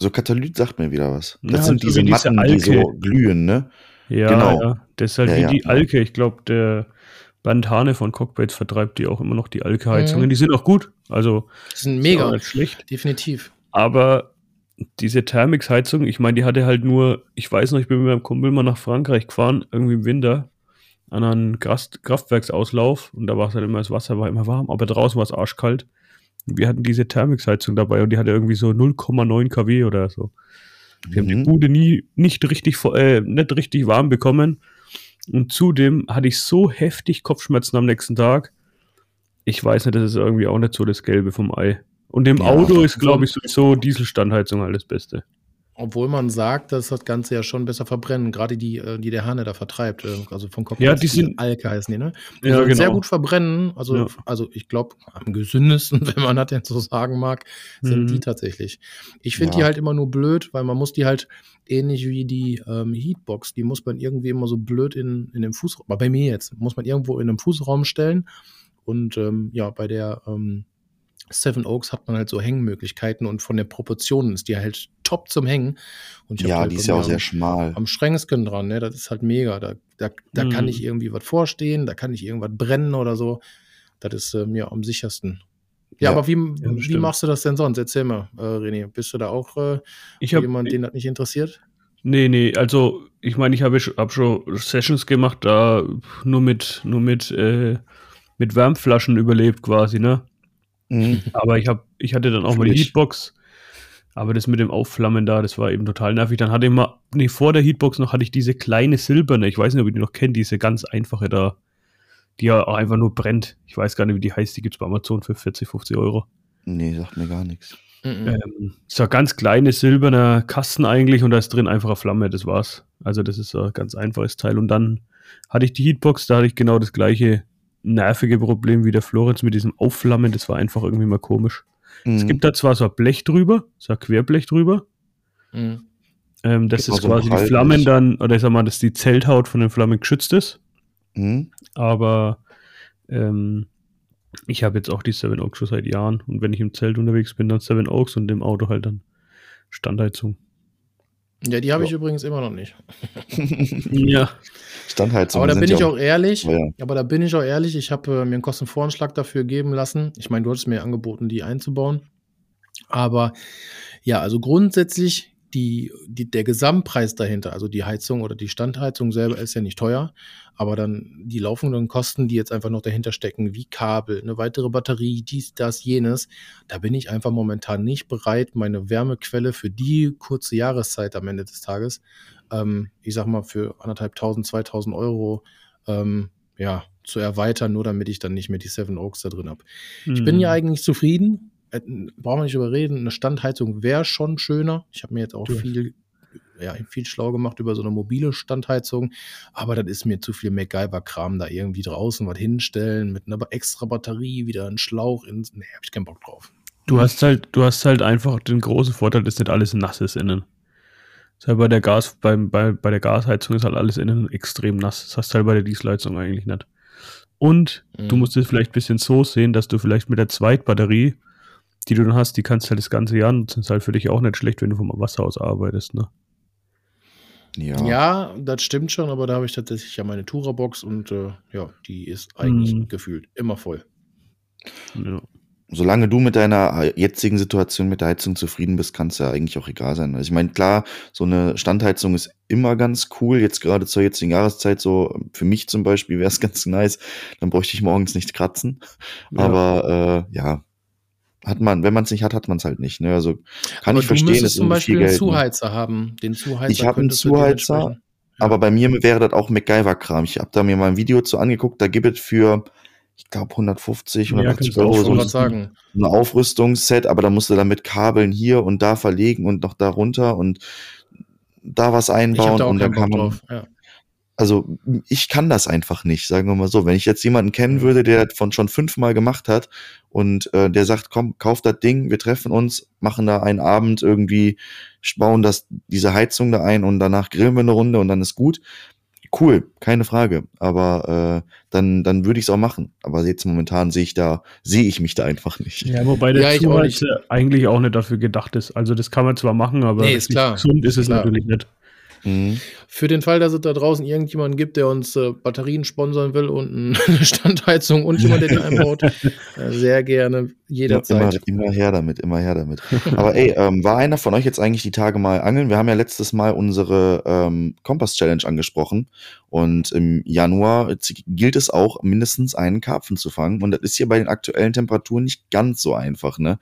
so Katalyt sagt mir wieder was. Das Ja, sind so diese Matten, die so Alke. glühen, ne? Ja, Genau. ja. Das ist halt Ja, wie ja. die Alke. Ich glaube, der Bernd Hane von Cockbaits vertreibt die auch immer noch die Alke-Heizungen. Mhm. Die sind auch gut. Also Die sind mega. schlecht. Definitiv. Aber diese Thermix-Heizung, ich meine, die hatte halt nur, ich weiß noch, ich bin mit meinem Kumpel mal nach Frankreich gefahren, irgendwie im Winter, an einen Grast Kraftwerksauslauf und da war es halt immer, das Wasser war immer warm, aber draußen war es arschkalt. Und wir hatten diese Thermix-Heizung dabei und die hatte irgendwie so 0,9 kW oder so. Wir haben die Mhm. Bude nie nicht richtig, äh, nicht richtig warm bekommen. Und zudem hatte ich so heftig Kopfschmerzen am nächsten Tag. Ich weiß nicht, das ist irgendwie auch nicht so das Gelbe vom Ei. Und im Ja, Auto ist, vom- glaube ich, sowieso Dieselstandheizung halt das Beste. Obwohl man sagt, dass das Ganze ja schon besser verbrennen, gerade die, äh, die der Hane da vertreibt, äh, also von Kopf Ja, die sind- Alke heißen die, ne? Die Ja, genau. sehr gut verbrennen. Also, Ja. also ich glaube, am gesündesten, wenn man das denn so sagen mag, sind Mhm. die tatsächlich. Ich finde Ja. die halt immer nur blöd, weil man muss die halt ähnlich wie die ähm, Heatbox, die muss man irgendwie immer so blöd in, in dem Fußraum, bei mir jetzt, muss man irgendwo in einem Fußraum stellen. Und ähm, ja, bei der ähm, Seven Oaks hat man halt so Hängmöglichkeiten und von der Proportionen ist die halt top zum Hängen. Und ich hab Ja, halt die ist ja auch sehr am- schmal. am strengsten dran, ne? Das ist halt mega. Da, da, da kann Mhm. ich irgendwie was vorstehen, da kann ich irgendwas brennen oder so. Das ist äh, mir am sichersten. Ja, Ja. aber wie, das wie machst du das denn sonst? Erzähl mal, äh, René. Bist du da auch äh, Ich habe jemand, den das nicht interessiert? Nee, nee, also ich meine, ich habe hab schon Sessions gemacht, da nur mit nur mit äh, mit Wärmflaschen überlebt quasi, ne? Mhm. Aber ich habe ich hatte dann auch mal die. Heatbox, aber das mit dem Aufflammen da, das war eben total nervig. Dann hatte ich mal nee, vor der Heatbox noch hatte ich diese kleine silberne, ich weiß nicht, ob ihr die noch kennt, diese ganz einfache da, die ja auch einfach nur brennt. Ich weiß gar nicht, wie die heißt, die gibt's bei Amazon für 40, 50 Euro. Nee, sagt mir gar nichts. Mhm. Ähm, so ein ganz kleines silberner Kasten eigentlich und da ist drin einfach eine Flamme, das war's. Also das ist so ein ganz einfaches Teil. Und dann hatte ich die Heatbox, da hatte ich genau das gleiche nervige Problem wie der Florenz mit diesem Aufflammen, das war einfach irgendwie mal komisch. Es Mhm. gibt da zwar so ein Blech drüber, so ein Querblech drüber, Mhm. ähm, das ist so quasi die. Flammen dann, oder ich sag mal, dass die Zelthaut von den Flammen geschützt ist, Mhm. aber ähm, ich habe jetzt auch die Seven Oaks schon seit Jahren und wenn ich im Zelt unterwegs bin, dann Seven Oaks und im Auto halt dann Standheizung. Ja, die habe ich Ja. übrigens immer noch nicht. Ja. Standheizungen Aber da bin ich auch ehrlich. Ja. Aber da bin ich auch ehrlich. Ich habe äh, mir einen Kostenvoranschlag dafür geben lassen. Ich meine, du hattest mir angeboten, die einzubauen. Aber ja, also grundsätzlich die, die, der Gesamtpreis dahinter, also die Heizung oder die Standheizung selber ist ja nicht teuer, aber dann die laufenden Kosten, die jetzt einfach noch dahinter stecken, wie Kabel, eine weitere Batterie, dies, das, jenes, da bin ich einfach momentan nicht bereit, meine Wärmequelle für die kurze Jahreszeit am Ende des Tages, ähm, ich sag mal, für anderthalbtausend, zweitausend Euro, ähm, ja, zu erweitern, nur damit ich dann nicht mehr die Seven Oaks da drin habe. Ich bin Mhm. ja eigentlich zufrieden. Äh, Brauchen wir nicht überreden. Eine Standheizung wäre schon schöner. Ich habe mir jetzt auch Du- viel, ja, viel schlau gemacht über so eine mobile Standheizung. Aber das ist mir zu viel MacGyver-Kram, da irgendwie draußen was hinstellen mit einer extra Batterie, wieder einen Schlauch ins. Nee, hab ich keinen Bock drauf. Du hast halt, du hast halt einfach den großen Vorteil, dass nicht alles nass ist innen. Das ist halt bei der Gas, beim, bei, bei der Gasheizung ist halt alles innen extrem nass. Das hast du halt bei der Dieselheizung eigentlich nicht. Und du Mhm. musst es vielleicht ein bisschen so sehen, dass du vielleicht mit der Zweitbatterie, die du dann hast, die kannst du halt das ganze Jahr nutzen. Ist halt für dich auch nicht schlecht, wenn du vom Wasser aus arbeitest, ne? Ja. Ja, das stimmt schon, aber da habe ich tatsächlich ja meine Tourer-Box und äh, ja, die ist eigentlich Mhm. gefühlt immer voll. Ja. Solange du mit deiner jetzigen Situation mit der Heizung zufrieden bist, kann es ja eigentlich auch egal sein. Also ich meine, klar, so eine Standheizung ist immer ganz cool. Jetzt gerade zur jetzigen Jahreszeit, so für mich zum Beispiel wäre es ganz nice. Dann bräuchte ich morgens nicht kratzen. Ja. Aber äh, ja, hat man, wenn man es nicht hat, hat man es halt nicht. Ne? Also kann aber ich verstehen, müsstest zum Beispiel viel einen Geld. Ne? Zuheizer haben. Den Zuheizer Ich hab einen Zuheizer, dementsprechend- Ja. Aber bei mir wäre das auch MacGyver-Kram. Ich habe da mir mal ein Video zu angeguckt, da gibt es für, ich glaube, 150, Ja, 180 kannst du auch Euro so ein, Aufrüstungsset, aber da musst du dann mit Kabeln hier und da verlegen und noch da runter und da was habe einbauen da und dann kann man. Ja. Also ich kann das einfach nicht, sagen wir mal so. Wenn ich jetzt jemanden kennen würde, der das von schon fünfmal gemacht hat und äh, der sagt, komm, kauf das Ding, wir treffen uns, machen da einen Abend irgendwie, bauen das, diese Heizung da ein und danach grillen wir eine Runde und dann ist gut. Cool, keine Frage. Aber äh, dann, dann würde ich es auch machen. Aber jetzt momentan sehe ich da, sehe ich mich da einfach nicht. Ja, wobei der Ja. Zuheizer eigentlich auch nicht dafür gedacht ist. Also das kann man zwar machen, aber Nee, ist klar. gesund ist es Klar. natürlich nicht. Mhm. Für den Fall, dass es da draußen irgendjemanden gibt, der uns äh, Batterien sponsern will und eine Standheizung und jemand, der die einbaut, äh, sehr gerne Immer, jederzeit. immer her damit, immer her damit. Aber ey, ähm, war einer von euch jetzt eigentlich die Tage mal angeln? Wir haben ja letztes Mal unsere ähm, Kompass-Challenge angesprochen und im Januar gilt es auch, mindestens einen Karpfen zu fangen und das ist hier bei den aktuellen Temperaturen nicht ganz so einfach, ne?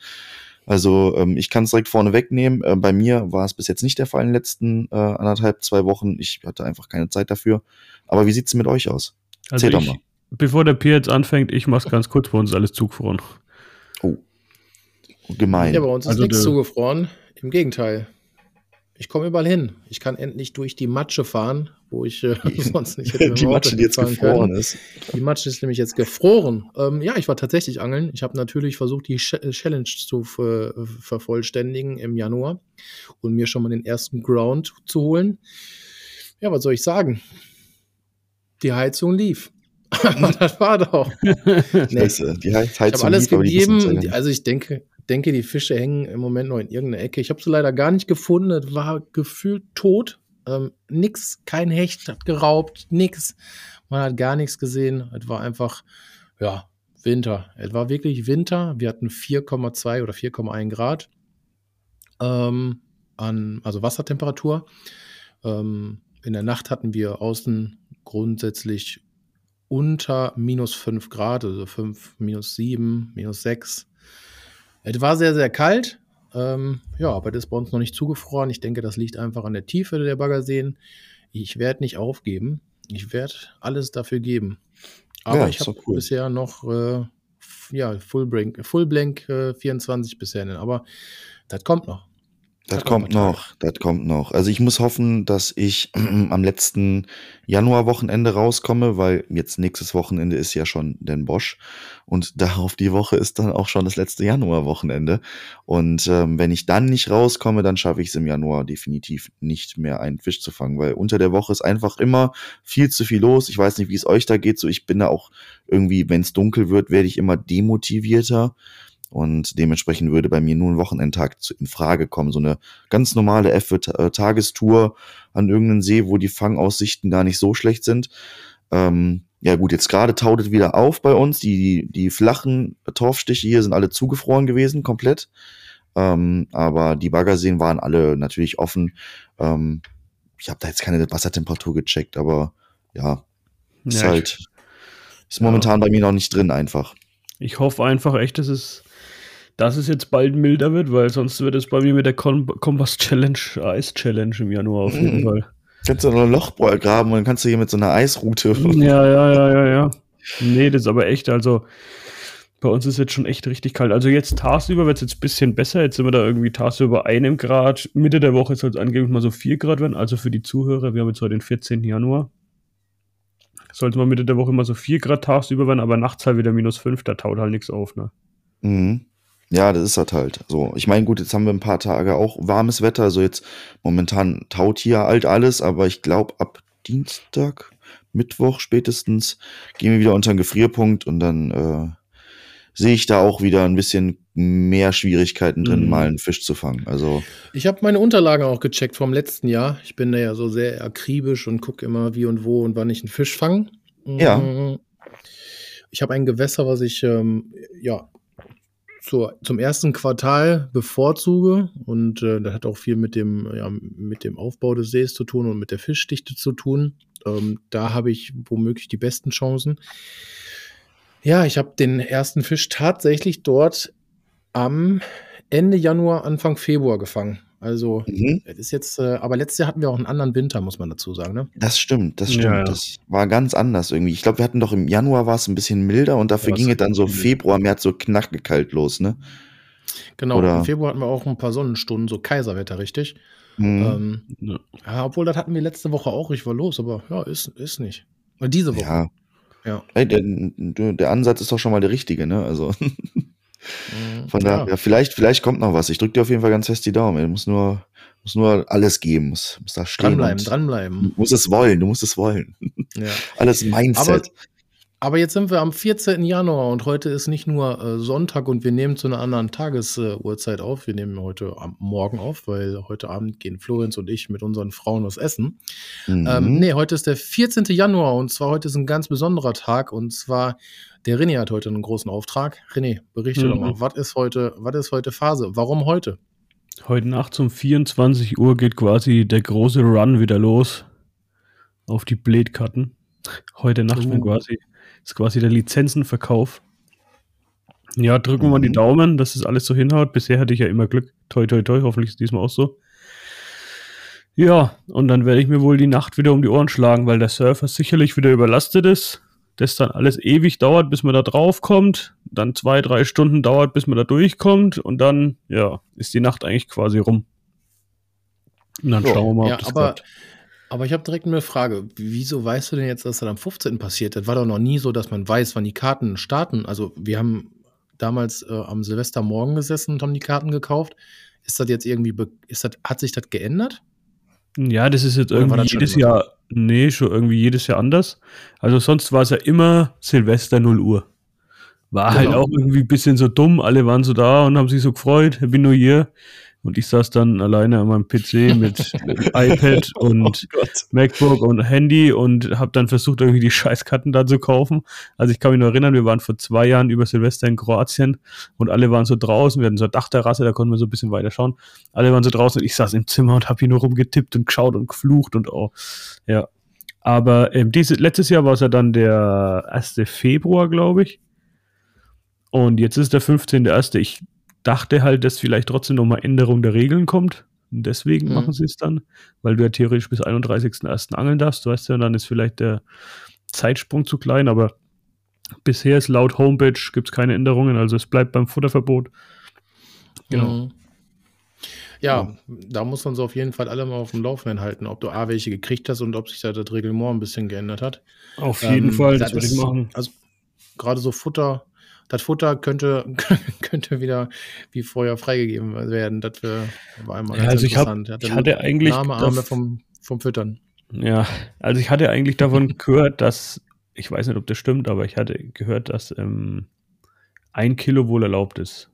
Also ähm, ich kann es direkt vorne wegnehmen. Äh, bei mir war es bis jetzt nicht der Fall in den letzten äh, anderthalb, zwei Wochen. Ich hatte einfach keine Zeit dafür. Aber wie sieht's mit euch aus? Also Erzähl doch mal. bevor der Pier jetzt anfängt, ich mach's ganz kurz, bei uns ist alles zugefroren. Gemein. Ja, bei uns ist Also nichts zugefroren. Im Gegenteil. Ich komme überall hin. Ich kann endlich durch die Matsche fahren, wo ich äh, sonst nicht hätte die Matsche, die jetzt hinfahren können. gefroren ist. Die Matsche ist nämlich jetzt gefroren. Ähm, ja, ich war tatsächlich angeln. Ich habe natürlich versucht, die äh, Challenge zu ver vervollständigen im Januar und mir schon mal den ersten Ground zu holen. Ja, was soll ich sagen? Die Heizung lief. Aber das war doch. Nee, Scheiße, die Heiz- ich habe Heizung alles lief, gegeben. Die- Also ich denke, denke, die Fische hängen im Moment noch in irgendeiner Ecke. Ich habe sie leider gar nicht gefunden. Es war gefühlt tot. Ähm, nix, kein Hecht hat geraubt, nix. Man hat gar nichts gesehen. Es war einfach, ja, Winter. Es war wirklich Winter. Wir hatten 4,2 oder 4,1 Grad ähm, an, also Wassertemperatur. Ähm, in der Nacht hatten wir außen grundsätzlich unter minus 5 Grad, also 5, minus 7, minus 6. Es war sehr, sehr kalt. Ähm, ja, aber das ist bei uns noch nicht zugefroren. Ich denke, das liegt einfach an der Tiefe der Baggerseen. Ich werde nicht aufgeben. Ich werde alles dafür geben. Aber Ja, ich habe cool. bisher noch äh, ja, Full Blank, Full Blank äh, 24 bisher. Aber das kommt noch. Das kommt noch, das kommt noch. Also ich muss hoffen, dass ich am letzten Januarwochenende rauskomme, weil jetzt nächstes Wochenende ist ja schon den Bosch und darauf die Woche ist dann auch schon das letzte Januarwochenende. Und ähm, wenn ich dann nicht rauskomme, dann schaffe ich es im Januar definitiv nicht mehr einen Fisch zu fangen, weil unter der Woche ist einfach immer viel zu viel los. Ich weiß nicht, wie es euch da geht. So, ich bin da auch irgendwie, wenn es dunkel wird, werde ich immer demotivierter. Und dementsprechend würde bei mir nur ein Wochenendtag in Frage kommen. So eine ganz normale F-Tagestour an irgendeinen See, wo die Fangaussichten gar nicht so schlecht sind. Ähm, ja gut, jetzt gerade taut es wieder auf bei uns. Die, die, die flachen Torfstiche hier sind alle zugefroren gewesen, komplett. Ähm, aber die Baggerseen waren alle natürlich offen. Ähm, ich habe da jetzt keine Wassertemperatur gecheckt, aber ja, ist Ja, halt, ist momentan bei mir noch nicht drin einfach. Ich hoffe einfach echt, dass es, dass es jetzt bald milder wird, weil sonst wird es bei mir mit der Kom Kompass Challenge, Eis Challenge im Januar auf jeden Mhm. Fall. Kannst du noch ein Loch graben und dann kannst du hier mit so einer Eisroute. Ja, ja, ja, ja, ja. Nee, das ist aber echt, also bei uns ist jetzt schon echt richtig kalt. Also jetzt tagsüber wird es jetzt ein bisschen besser. Jetzt sind wir da irgendwie tagsüber einem Grad. Mitte der Woche soll es angeblich mal so 4 Grad werden. Also für die Zuhörer, wir haben jetzt heute den 14. Januar. Sollte mal Mitte der Woche mal so 4 Grad tagsüber werden, aber nachts halt wieder minus 5, da taut halt nichts auf, ne? Mhm. Ja, das ist das halt. So, ich meine, gut, jetzt haben wir ein paar Tage auch warmes Wetter. Also jetzt momentan taut hier halt alles, aber ich glaube, ab Dienstag, Mittwoch spätestens gehen wir wieder unter den Gefrierpunkt und dann äh, sehe ich da auch wieder ein bisschen mehr Schwierigkeiten drin, Mhm. mal einen Fisch zu fangen. Also, Ich habe meine Unterlagen auch gecheckt vom letzten Jahr. Ich bin da ja so sehr akribisch und gucke immer, wie und wo und wann ich einen Fisch fange. Ja. Ich habe ein Gewässer, was ich ähm, ja zur, zum ersten Quartal bevorzuge und äh, das hat auch viel mit dem, ja, mit dem Aufbau des Sees zu tun und mit der Fischdichte zu tun. Ähm, da habe ich womöglich die besten Chancen. Ja, ich habe den ersten Fisch tatsächlich dort am Ende Januar, Anfang Februar gefangen. Also, mhm. es ist jetzt, äh, aber letztes Jahr hatten wir auch einen anderen Winter, muss man dazu sagen, ne? das stimmt, das Ja, stimmt. ja. Das war ganz anders irgendwie. Ich glaube, wir hatten doch im Januar war es ein bisschen milder und dafür Ja, ging es dann so. Februar, März so knackgekalt los, ne? Genau, Oder- im Februar hatten wir auch ein paar Sonnenstunden, so Kaiserwetter, richtig? Mhm. Ähm, Ja. ja, obwohl, das hatten wir letzte Woche auch, ich war los, aber ja, ist, ist nicht. Diese Woche. ja. Ja. Ey, der, der Ansatz ist doch schon mal der richtige, ne? Also. von ja. daher, ja, vielleicht, vielleicht kommt noch was. Ich drücke dir auf jeden Fall ganz fest die Daumen. Du musst nur, musst nur alles geben, muss, muss da stehen. Dranbleiben, dranbleiben. Du musst es wollen, du musst es wollen. Ja. Alles Mindset. Aber jetzt sind wir am 14. Januar und heute ist nicht nur äh, Sonntag und wir nehmen zu einer anderen Tagesuhrzeit auf. Wir nehmen heute am Morgen auf, weil heute Abend gehen Florenz und ich mit unseren Frauen was essen. Mhm. Ähm, nee, heute ist der 14. Januar und zwar heute ist ein ganz besonderer Tag und zwar der René hat heute einen großen Auftrag. René, berichte Mhm. doch mal, was ist heute, was ist heute Phase? Warum heute? Heute Nacht um 24 Uhr geht quasi der große Run wieder los auf die Blädkarten. Heute Nacht Uh. wenn quasi, ist quasi der Lizenzenverkauf. Ja, drücken wir die Mhm. Daumen, dass es alles so hinhaut. Bisher hatte ich ja immer Glück. Toi, toi, toi. Hoffentlich ist diesmal auch so. Ja, und dann werde ich mir wohl die Nacht wieder um die Ohren schlagen, weil der Surfer sicherlich wieder überlastet ist. Das dann alles ewig dauert, bis man da drauf kommt. Dann zwei, drei Stunden dauert, bis man da durchkommt. Und dann, ja, ist die Nacht eigentlich quasi rum. Und dann Ja. schauen wir mal, ob Ja, das aber, klappt. Aber ich habe direkt eine Frage. Wieso weißt du denn jetzt, dass das am 15. passiert? Das war doch noch nie so, dass man weiß, wann die Karten starten. Also wir haben damals äh, am Silvestermorgen gesessen und haben die Karten gekauft. Ist das jetzt irgendwie, ist das, hat sich das geändert? Ja, das ist jetzt Oder irgendwie jedes so? Jahr, nee, schon irgendwie jedes Jahr anders. Also sonst war es ja immer Silvester 0 Uhr. War halt Genau. auch irgendwie ein bisschen so dumm, alle waren so da und haben sich so gefreut, Happy New Year. Und ich saß dann alleine an meinem PC mit iPad und Gott. MacBook und Handy und habe dann versucht, irgendwie die Scheißkarten da zu kaufen. Also ich kann mich noch erinnern, wir waren vor zwei Jahren über Silvester in Kroatien und alle waren so draußen. Wir hatten so eine Dachterrasse, da konnten wir so ein bisschen weiter schauen. Alle waren so draußen und ich saß im Zimmer und habe hier nur rumgetippt und geschaut und geflucht und oh, ja. Aber ähm, diese, letztes Jahr war es ja dann der 1. Februar, glaube ich. Und jetzt ist der 15.1. Ich dachte halt, dass vielleicht trotzdem nochmal Änderung der Regeln kommt. Und deswegen Mhm. machen sie es dann, weil du ja theoretisch bis 31.01. angeln darfst, du weißt ja, dann ist vielleicht der Zeitsprung zu klein, aber bisher ist laut Homepage gibt es keine Änderungen, also es bleibt beim Futterverbot. Genau. Mhm. Ja, da muss man so auf jeden Fall alle mal auf dem Laufenden halten, ob du A, welche gekriegt hast und ob sich da das Reglement ein bisschen geändert hat. Auf Ähm, jeden Fall, das das würde ich machen. Also gerade so Futter, das Futter könnte, könnte wieder wie vorher freigegeben werden. Das war einmal Ja, also ich hab- interessant. Ich hatte eigentlich Name, Arme vom, vom Füttern. Ja, also ich hatte eigentlich davon gehört, dass, ich weiß nicht, ob das stimmt, aber ich hatte gehört, dass ähm, ein Kilo wohl erlaubt ist.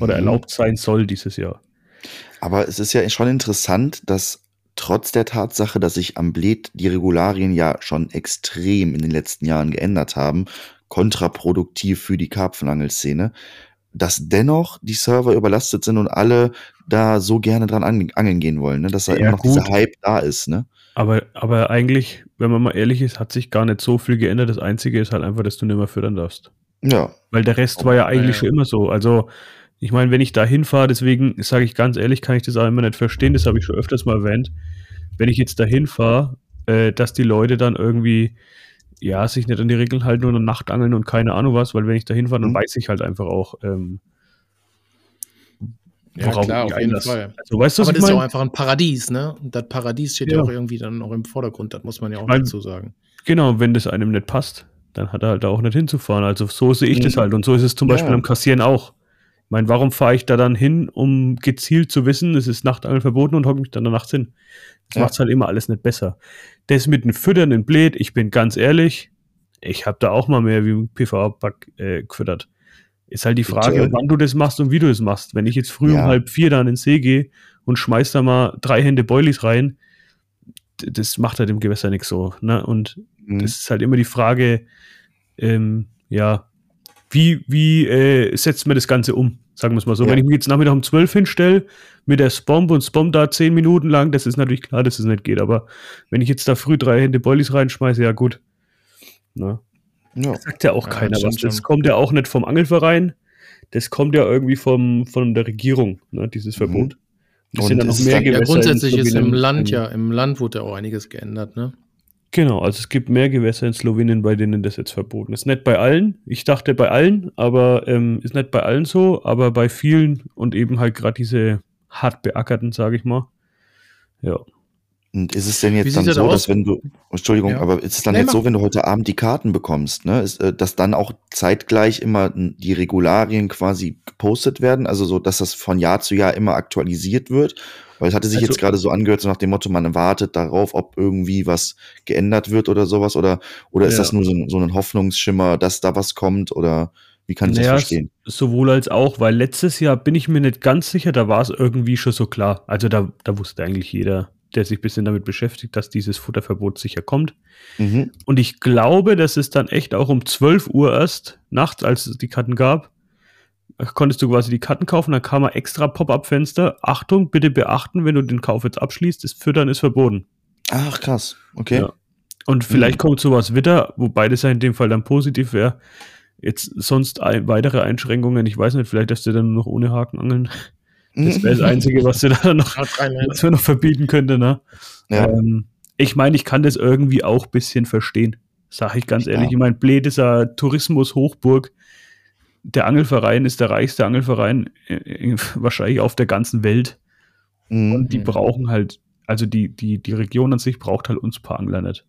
Oder Mhm. erlaubt sein soll dieses Jahr. Aber es ist ja schon interessant, dass trotz der Tatsache, dass sich am Bled die Regularien ja schon extrem in den letzten Jahren geändert haben, kontraproduktiv für die Karpfenangelszene, dass dennoch die Server überlastet sind und alle da so gerne dran ang- angeln gehen wollen, ne? dass da Ja, immer noch gut. dieser Hype da ist. Ne? Aber, aber eigentlich, wenn man mal ehrlich ist, hat sich gar nicht so viel geändert. Das Einzige ist halt einfach, dass du nicht mehr füttern darfst. Ja, Weil der Rest war ja eigentlich ja. schon immer so. Also, ich meine, wenn ich da hinfahre, deswegen sage ich ganz ehrlich, kann ich das auch immer nicht verstehen, das habe ich schon öfters mal erwähnt. Wenn ich jetzt da hinfahre, äh, dass die Leute dann irgendwie, ja, sich nicht an die Regeln halten und Nachtangeln und keine Ahnung was, weil wenn ich da hinfahre, dann Mhm. weiß ich halt einfach auch, ähm, Ja, klar, ich auf jeden einlasse. Fall. Also, weißt Aber ich das ist ja auch einfach ein Paradies, ne? Und das Paradies steht ja. Ja. auch irgendwie dann auch im Vordergrund, das muss man ja auch mein- dazu sagen. Genau, wenn das einem nicht passt, dann hat er halt da auch nicht hinzufahren. Also so sehe ich Mhm. das halt. Und so ist es zum Ja. Beispiel am Kassieren auch. Ich meine, warum fahre ich da dann hin, um gezielt zu wissen, es ist Nachtangeln verboten und hocke mich dann da nachts hin? Das Ja. macht es halt immer alles nicht besser. Das mit dem Füttern in Blät, ich bin ganz ehrlich, ich habe da auch mal mehr wie ein PVA-Pack äh, gefüttert. Ist halt die Frage, Bitte. wann du das machst und wie du das machst. Wenn ich jetzt früh um Ja. halb vier da in den See gehe und schmeiß da mal drei Hände Boilies rein, das macht halt im Gewässer nichts so. Ne? Und Mhm. das ist halt immer die Frage, ähm, ja, wie, wie äh, setzt man das Ganze um? Sagen wir es mal so. Ja. Wenn ich mich jetzt Nachmittag um 12 hinstelle mit der Spomb und Spomb da 10 Minuten lang, das ist natürlich klar, dass es nicht geht. Aber wenn ich jetzt da früh drei Hände Boilies reinschmeiße, ja gut. Na, ja. sagt ja auch Ja, keiner das was. Das schon. kommt ja auch nicht vom Angelverein. Das kommt ja irgendwie vom, von der Regierung, ne, dieses Mhm. Verbot. Es Und sind dann noch mehr dann- Ja, grundsätzlich ist im. Land ja, im Land wurde ja auch einiges geändert, ne? Genau, also es gibt mehr Gewässer in Slowenien, bei denen das jetzt verboten ist. Nicht bei allen, ich dachte bei allen, aber ähm, ist nicht bei allen so, aber bei vielen und eben halt gerade diese hart beackerten, sage ich mal. Ja. Und ist es denn jetzt dann das so, aus? dass wenn du, Entschuldigung, Ja. aber ist es dann Nee, jetzt so, wenn du heute Abend die Karten bekommst, ne, ist, äh, dass dann auch zeitgleich immer die Regularien quasi gepostet werden, also so, dass das von Jahr zu Jahr immer aktualisiert wird? Weil es hatte sich Also- jetzt gerade so angehört, so nach dem Motto, man wartet darauf, ob irgendwie was geändert wird oder sowas. Oder, oder ist Ja. das nur so, ein- so ein Hoffnungsschimmer, dass da was kommt? Oder wie kann ich Naja, das verstehen? sowohl als auch, weil letztes Jahr bin ich mir nicht ganz sicher, da war es irgendwie schon so klar. Also da, da wusste eigentlich jeder, der sich ein bisschen damit beschäftigt, dass dieses Futterverbot sicher kommt. Mhm. Und ich glaube, dass es dann echt auch um 12 Uhr erst nachts, als es die Karten gab, konntest du quasi die Karten kaufen, dann kam ein extra Pop-up-Fenster. Achtung, bitte beachten, wenn du den Kauf jetzt abschließt, das Füttern ist verboten. Ach, krass. Okay. Ja. Und vielleicht Mhm. kommt sowas wieder, wobei das ja in dem Fall dann positiv wäre. Jetzt sonst ein, weitere Einschränkungen, ich weiß nicht, vielleicht darfst du dann nur noch ohne Haken angeln. Das wäre das Einzige, was du da noch, was wir noch verbieten könnte, ne? Ja. Ähm, ich meine, ich kann das irgendwie auch ein bisschen verstehen. Sag ich ganz Ja. ehrlich. Ich meine, Bled ist ja Tourismus-Hochburg. Der Angelverein ist der reichste Angelverein äh, äh, wahrscheinlich auf der ganzen Welt. Mhm. Und die brauchen halt, also die, die, die Region an sich braucht halt uns paar Angler nicht.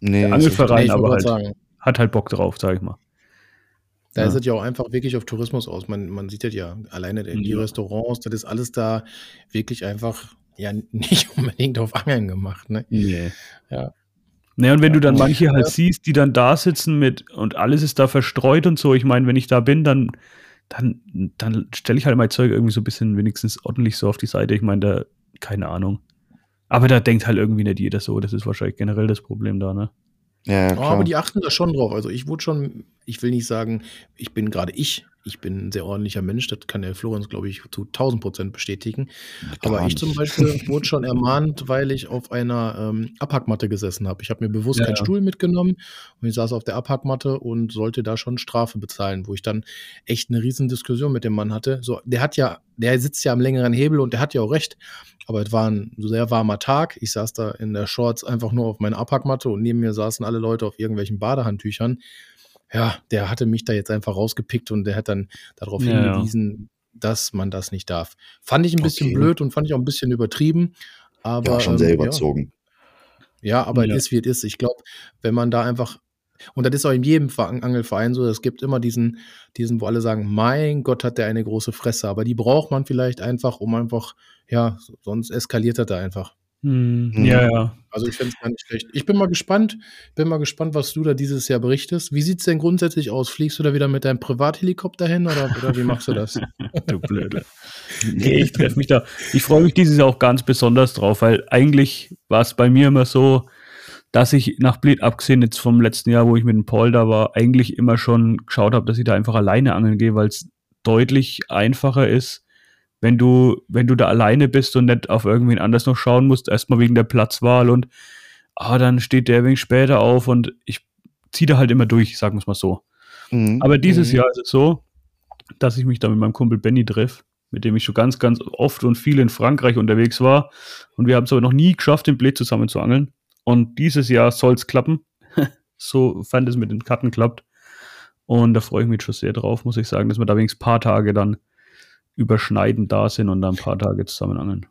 Nee, Der. Angelverein aber halt, sagen, hat halt Bock drauf, sag ich mal. da Ja. ist es ja auch einfach wirklich auf Tourismus aus. Man, man sieht das ja alleine die Ja. Restaurants, das ist alles da wirklich einfach ja nicht unbedingt auf Angeln gemacht. Ne? Nee. Ja. Naja, und wenn du dann manche halt Ja. siehst, die dann da sitzen mit und alles ist da verstreut und so, ich meine, wenn ich da bin, dann, dann, dann stelle ich halt mein Zeug irgendwie so ein bisschen wenigstens ordentlich so auf die Seite. Ich meine, da, keine Ahnung. Aber da denkt halt irgendwie nicht jeder so. Das ist wahrscheinlich generell das Problem da, ne? Ja, ja, Oh, aber die achten da schon drauf. Also ich wurde schon, ich will nicht sagen, ich bin gerade ich, ich bin ein sehr ordentlicher Mensch, das kann der Florenz, glaube ich, zu 1000 Prozent bestätigen. Aber ich zum nicht. Beispiel wurde schon ermahnt, weil ich auf einer ähm, Abhackmatte gesessen habe. Ich habe mir bewusst Ja, keinen. Stuhl mitgenommen und ich saß auf der Abhackmatte und sollte da schon Strafe bezahlen, wo ich dann echt eine riesen Diskussion mit dem Mann hatte. So, der hat ja, der sitzt ja am längeren Hebel und der hat ja auch recht. Aber es war ein sehr warmer Tag. Ich saß da in der Shorts einfach nur auf meiner Abhackmatte und neben mir saßen alle Leute auf irgendwelchen Badehandtüchern. Ja, der hatte mich da jetzt einfach rausgepickt und der hat dann darauf Ja, ja. hingewiesen, dass man das nicht darf. Fand ich ein bisschen Okay. blöd und fand ich auch ein bisschen übertrieben. Aber, ja, schon ähm, sehr ja. überzogen. Ja, aber Ja. es ist, wie es ist. Ich glaube, wenn man da einfach, und das ist auch in jedem Ver- Angelverein so, es gibt immer diesen, diesen, wo alle sagen, mein Gott, hat der eine große Fresse, aber die braucht man vielleicht einfach, um einfach, ja, sonst eskaliert das da einfach. Hm, Mhm. Ja, ja. Also ich finde es gar nicht schlecht. Ich bin mal gespannt, bin mal gespannt, was du da dieses Jahr berichtest. Wie sieht es denn grundsätzlich aus? Fliegst du da wieder mit deinem Privathelikopter hin oder, oder wie machst du das? Du Blöde. Nee, ich treffe mich da. Ich freue mich dieses Jahr auch ganz besonders drauf, weil eigentlich war es bei mir immer so, dass ich nach Bled, abgesehen jetzt vom letzten Jahr, wo ich mit dem Paul da war, eigentlich immer schon geschaut habe, dass ich da einfach alleine angeln gehe, weil es deutlich einfacher ist, wenn du, wenn du da alleine bist und nicht auf irgendwen anders noch schauen musst, erstmal wegen der Platzwahl und ah, dann steht der wenig später auf und ich ziehe da halt immer durch, sagen wir es mal so. Mhm. Aber dieses Mhm. Jahr ist es so, dass ich mich da mit meinem Kumpel Benny treffe, mit dem ich schon ganz, ganz oft und viel in Frankreich unterwegs war. Und wir haben es aber noch nie geschafft, den Bled zusammen zu angeln. Und dieses Jahr soll es klappen, sofern es mit den Karten klappt. Und da freue ich mich schon sehr drauf, muss ich sagen, dass wir da wenigstens ein paar Tage dann überschneidend da sind und dann ein paar Tage zusammen angeln.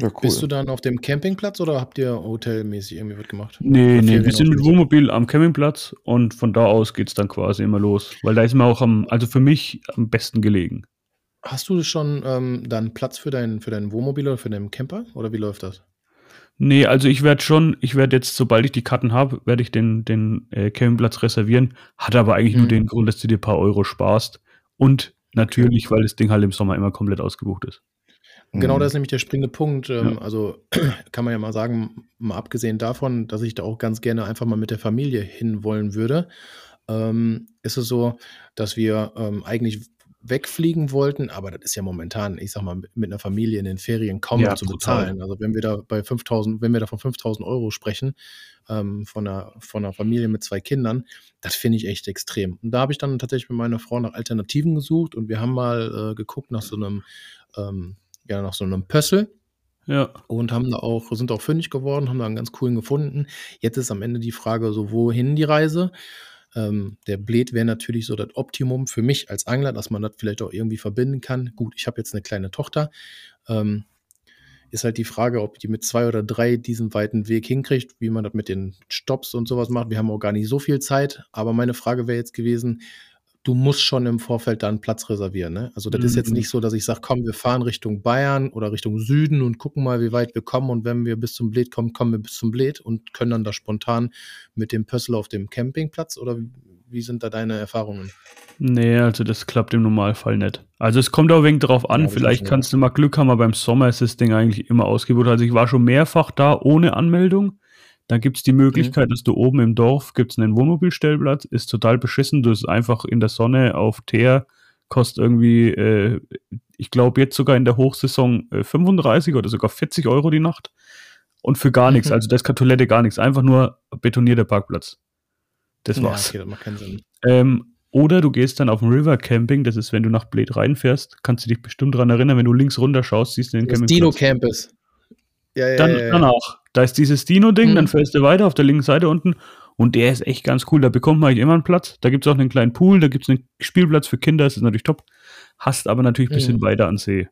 ja, cool. Bist du dann auf dem Campingplatz oder habt ihr hotelmäßig irgendwie was gemacht? Nee, Oder nee, wir sind mit? Wohnmobil am Campingplatz und von da aus geht es dann quasi immer los. Weil da ist mir auch am, also für mich am besten gelegen. Hast du schon ähm, dann Platz für dein, für dein Wohnmobil oder für deinen Camper? Oder wie läuft das? Nee, also ich werde schon, ich werde jetzt, sobald ich die Karten habe, werde ich den, den äh, Campingplatz reservieren. Hat aber eigentlich nur Mhm. den Grund, dass du dir ein paar Euro sparst. Und natürlich, weil das Ding halt im Sommer immer komplett ausgebucht ist. Genau, Mhm. das ist nämlich der springende Punkt. Ähm, Ja. Also kann man ja mal sagen, mal abgesehen davon, dass ich da auch ganz gerne einfach mal mit der Familie hinwollen würde, ähm, ist es so, dass wir ähm, eigentlich wegfliegen wollten, aber das ist ja momentan, ich sag mal, mit einer Familie in den Ferien kaum Ja, noch zu bezahlen. Also wenn wir da bei 5000, wenn wir da von 5000 Euro sprechen, ähm, von, einer, von einer Familie mit zwei Kindern, das finde ich echt extrem. Und da habe ich dann tatsächlich mit meiner Frau nach Alternativen gesucht und wir haben mal äh, geguckt nach so einem, ähm, ja, nach so einem Pössl Ja. und haben da auch, sind auch fündig geworden, haben da einen ganz coolen gefunden. Jetzt ist am Ende die Frage, so wohin die Reise? Ähm, der Bled wäre natürlich so das Optimum für mich als Angler, dass man das vielleicht auch irgendwie verbinden kann. Gut, ich habe jetzt eine kleine Tochter. Ähm, ist halt die Frage, ob die mit zwei oder drei diesen weiten Weg hinkriegt, wie man das mit den Stops und sowas macht. Wir haben auch gar nicht so viel Zeit, aber meine Frage wäre jetzt gewesen, du musst schon im Vorfeld da einen Platz reservieren. Ne? Also das ist jetzt Mhm. nicht so, dass ich sage, komm, wir fahren Richtung Bayern oder Richtung Süden und gucken mal, wie weit wir kommen. Und wenn wir bis zum Bled kommen, kommen wir bis zum Bled und können dann da spontan mit dem Pössl auf dem Campingplatz. Oder wie sind da deine Erfahrungen? Nee, also das klappt im Normalfall nicht. Also es kommt auch ein wenig drauf an, Ja, vielleicht kannst du mal Glück haben, aber beim Sommer ist das Ding eigentlich immer ausgebucht. Also ich war schon mehrfach da ohne Anmeldung. Dann gibt es die Möglichkeit, dass du oben im Dorf gibt's einen Wohnmobilstellplatz, ist total beschissen, du bist einfach in der Sonne auf Teer, kostet irgendwie, äh, ich glaube jetzt sogar in der Hochsaison äh, 35 oder sogar 40 Euro die Nacht. Und für gar nichts, Mhm. also das ist keine Toilette, gar nichts, einfach nur betonierter Parkplatz. Das war's. Ja, okay, das macht keinen Sinn. Ähm, oder du gehst dann auf ein River Camping, das ist, wenn du nach Bled reinfährst, kannst du dich bestimmt daran erinnern, wenn du links runter schaust, siehst du den Das Dino Campingplatz. Campus. Ja, ja, Dann, ja, ja. Danach, da ist dieses Dino-Ding, Mhm. dann fährst du weiter auf der linken Seite unten und der ist echt ganz cool. Da bekommt man eigentlich immer einen Platz. Da gibt es auch einen kleinen Pool, da gibt es einen Spielplatz für Kinder, das ist natürlich top. Hast aber natürlich ein bisschen Mhm. weiter an See.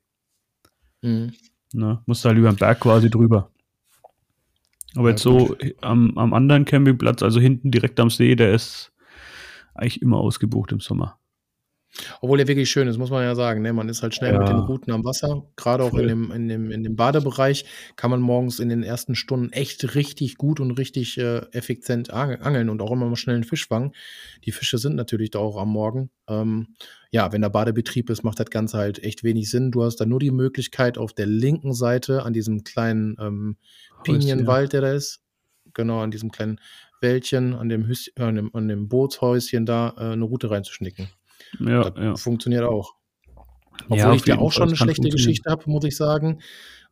Mhm. Ne? Musst da halt über den Berg quasi drüber. Aber Ja, jetzt so am, am anderen Campingplatz, also hinten direkt am See, der ist eigentlich immer ausgebucht im Sommer. Obwohl er wirklich schön ist, muss man ja sagen. Ne? Man ist halt schnell Ja. mit den Routen am Wasser. Gerade auch in dem, in, dem, in dem Badebereich kann man morgens in den ersten Stunden echt richtig gut und richtig äh, effizient ang- angeln und auch immer mal schnell einen Fisch fangen. Die Fische sind natürlich da auch am Morgen. Ähm, ja, wenn der Badebetrieb ist, macht das Ganze halt echt wenig Sinn. Du hast da nur die Möglichkeit auf der linken Seite an diesem kleinen ähm, Pinienwald, der da ist, genau an diesem kleinen Wäldchen, an dem, Hüs an dem, an dem Bootshäuschen da äh, eine Route reinzuschnicken. Ja, ja. funktioniert auch. Obwohl Ja, ich da jeden auch schon eine schlechte. Geschichte habe, muss ich sagen.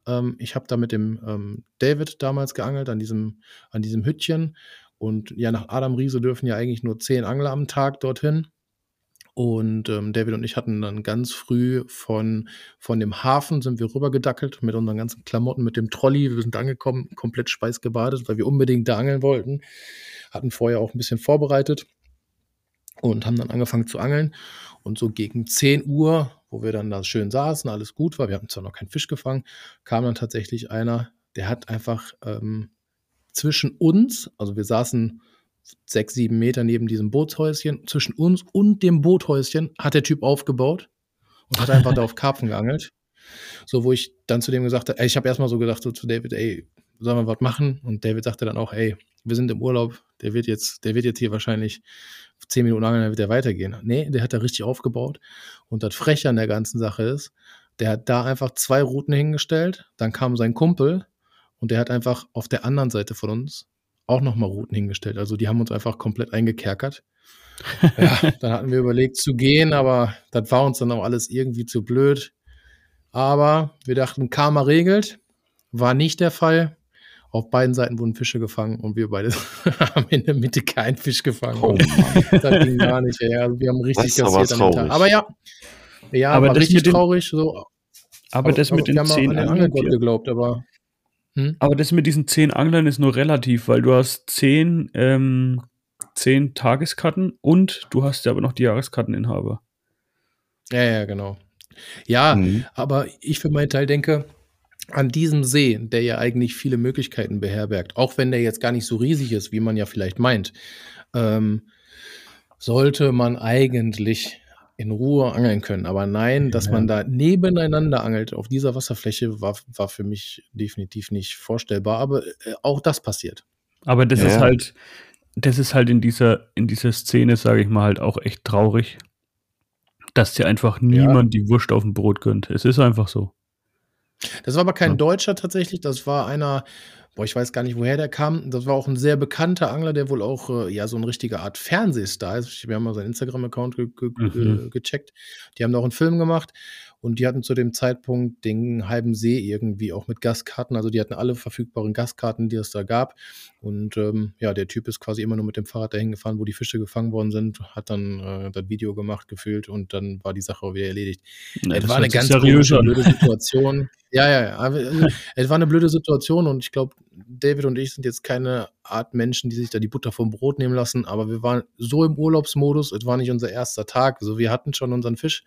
Ähm, ich habe da mit dem ähm, David damals geangelt, an diesem, an diesem Hüttchen. Und ja, nach Adam Riese dürfen ja eigentlich nur zehn Angler am Tag dorthin. Und ähm, David und ich hatten dann ganz früh von, von dem Hafen sind wir rübergedackelt mit unseren ganzen Klamotten, mit dem Trolley. Wir sind angekommen, komplett schweißgebadet, weil wir unbedingt da angeln wollten. Hatten vorher auch ein bisschen vorbereitet und haben dann angefangen zu angeln. Und so gegen 10 Uhr, wo wir dann da schön saßen, alles gut war, wir hatten zwar noch keinen Fisch gefangen, kam dann tatsächlich einer, der hat einfach ähm, zwischen uns, also wir saßen sechs, sieben Meter neben diesem Bootshäuschen, zwischen uns und dem Boothäuschen hat der Typ aufgebaut und hat einfach da auf Karpfen geangelt. So, wo ich dann zu dem gesagt habe, ey, ich habe erstmal so gedacht, so zu David, ey, sollen wir was machen? Und David sagte dann auch, ey, wir sind im Urlaub, der wird jetzt, der wird jetzt hier wahrscheinlich zehn Minuten angeln, dann wird der weitergehen. Nee, der hat da richtig aufgebaut. Und das Freche an der ganzen Sache ist, der hat da einfach zwei Routen hingestellt, dann kam sein Kumpel und der hat einfach auf der anderen Seite von uns auch nochmal Routen hingestellt. Also die haben uns einfach komplett eingekerkert. Ja, dann hatten wir überlegt zu gehen, aber das war uns dann auch alles irgendwie zu blöd. Aber wir dachten, Karma regelt. War nicht der Fall. Auf beiden Seiten wurden Fische gefangen und wir beide haben in der Mitte keinen Fisch gefangen. Oh Mann. Das ging gar nicht. Ja, also wir haben richtig Das ist aber kassiert dem traurig. Aber ja, ja, Aber war das richtig den- traurig. So. Aber das mit wir den zehn an den Angeln, Angelgott geglaubt, aber hm? aber das mit diesen zehn Anglern ist nur relativ, weil du hast zehn, ähm, zehn Tageskarten und du hast ja aber noch die Jahreskarteninhaber. ja, ja, genau. Ja, Mhm. aber ich für meinen Teil denke, an diesem See, der ja eigentlich viele Möglichkeiten beherbergt, auch wenn der jetzt gar nicht so riesig ist, wie man ja vielleicht meint, ähm, sollte man eigentlich in Ruhe angeln können. Aber nein, dass Ja. man da nebeneinander angelt auf dieser Wasserfläche, war, war für mich definitiv nicht vorstellbar. Aber äh, auch das passiert. Aber das Ja, ist ja. halt, das ist halt in dieser, in dieser Szene, sage ich mal, halt auch echt traurig, dass dir einfach niemand die Wurst auf dem Brot gönnt. Es ist einfach so. Das war aber kein. Deutscher tatsächlich, das war einer, boah, ich weiß gar nicht, woher der kam. Das war auch ein sehr bekannter Angler, der wohl auch äh, ja so eine richtige Art Fernsehstar ist. Wir haben mal seinen Instagram-Account ge ge Mhm. ge gecheckt. Die haben da auch einen Film gemacht und die hatten zu dem Zeitpunkt den halben See irgendwie auch mit Gastkarten. Also die hatten alle verfügbaren Gastkarten, die es da gab. Und ähm, ja, der Typ ist quasi immer nur mit dem Fahrrad dahin gefahren, wo die Fische gefangen worden sind, hat dann äh, das Video gemacht, gefühlt und dann war die Sache auch wieder erledigt. Ja, es war eine ganz komische, blöde Situation. Ja, ja, ja. also, Es war eine blöde Situation und ich glaube, David und ich sind jetzt keine Art Menschen, die sich da die Butter vom Brot nehmen lassen, aber wir waren so im Urlaubsmodus. Es war nicht unser erster Tag. Also wir hatten schon unseren Fisch,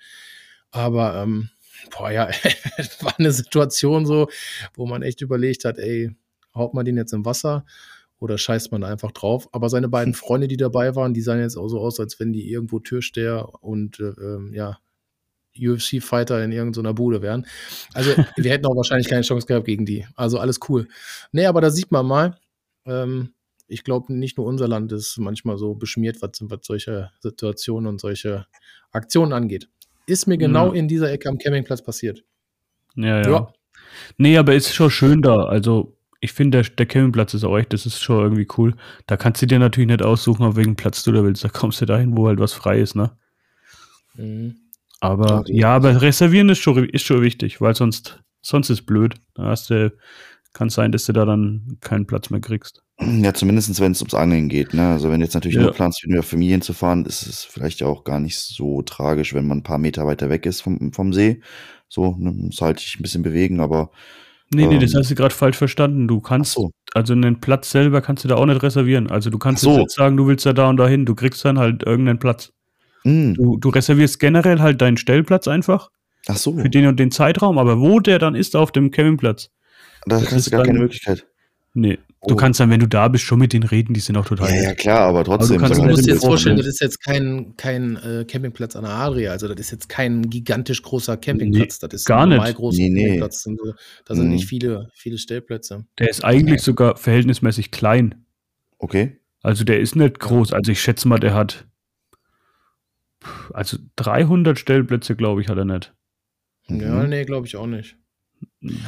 aber ähm, boah, ja, es war eine Situation so, wo man echt überlegt hat, ey, haut man den jetzt im Wasser oder scheißt man einfach drauf? Aber seine beiden Freunde, die dabei waren, die sahen jetzt auch so aus, als wenn die irgendwo Türsteher und äh, ähm, ja, UFC-Fighter in irgendeiner Bude wären. Also wir hätten auch wahrscheinlich keine Chance gehabt gegen die. Also alles cool. Nee, aber da sieht man mal, ähm, ich glaube, nicht nur unser Land ist manchmal so beschmiert, was, was solche Situationen und solche Aktionen angeht. Ist mir genau Ja. in dieser Ecke am Campingplatz passiert. Ja, ja. Ja. Nee, aber ist schon schön da. Also, ich finde, der, der Campingplatz ist auch echt, das ist schon irgendwie cool. Da kannst du dir natürlich nicht aussuchen, auf welchen Platz du da willst. Da kommst du dahin, wo halt was frei ist, ne? Mhm. Aber ja, aber reservieren ist schon, ist schon wichtig, weil sonst, sonst ist blöd. Da hast du, kann sein, dass du da dann keinen Platz mehr kriegst. Ja, zumindest wenn es ums Angeln geht. Ne? Also wenn du jetzt natürlich Ja. nur planst, mit Familien zu fahren, ist es vielleicht ja auch gar nicht so tragisch, wenn man ein paar Meter weiter weg ist vom, vom See. So, ne, muss halt dich ein bisschen bewegen, aber Nee, nee, das Ähm, hast du gerade falsch verstanden. Du kannst, so. also einen Platz selber kannst du da auch nicht reservieren. Also du kannst so. jetzt nicht sagen, du willst ja da und dahin, du kriegst dann halt irgendeinen Platz. Hm, Du, du reservierst generell halt deinen Stellplatz einfach ach so, für den und den Zeitraum, aber wo der dann ist auf dem Campingplatz, da das hast ist du gar keine dann- Möglichkeit. nee. Du Oh. kannst dann, wenn du da bist, schon mit denen reden, die sind auch total Ja, ja, klar, aber trotzdem. kannst sag Du mal, nicht musst dir jetzt vorstellen, das ist jetzt kein, kein äh, Campingplatz an der Adria. Also, das ist jetzt kein gigantisch großer Campingplatz. das ist gar ein nicht. normal großer Nee, nee. Campingplatz. Und, Da sind Mhm. nicht viele, viele Stellplätze. Der ist eigentlich sogar verhältnismäßig klein. Okay. Also der ist nicht groß. Also ich schätze mal, der hat also 300 Stellplätze, glaube ich, hat er nicht. Ja, Mhm. nee, glaube ich auch nicht.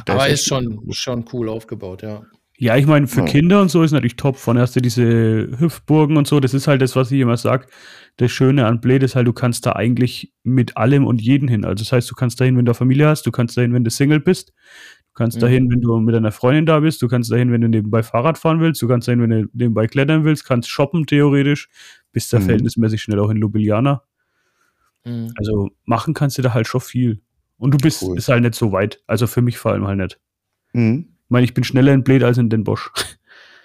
Aber ist schon, schon cool aufgebaut, ja. Ja, ich meine, für Ja. Kinder und so ist natürlich top. Von hast du diese Hüpfburgen und so, das ist halt das, was ich immer sag. Das Schöne an Bled ist halt, du kannst da eigentlich mit allem und jeden hin. Also das heißt, du kannst dahin, wenn du Familie hast, du kannst dahin, wenn du Single bist, du kannst Mhm. dahin, wenn du mit deiner Freundin da bist, du kannst dahin, wenn du nebenbei Fahrrad fahren willst, du kannst dahin, wenn du nebenbei klettern willst, kannst shoppen theoretisch, bist da Mhm. verhältnismäßig schnell auch in Ljubljana. Mhm. Also machen kannst du da halt schon viel. Und du bist, Cool. ist halt nicht so weit. Also für mich vor allem halt nicht. Mhm. Ich meine, ich bin schneller in Bled als in Den Bosch.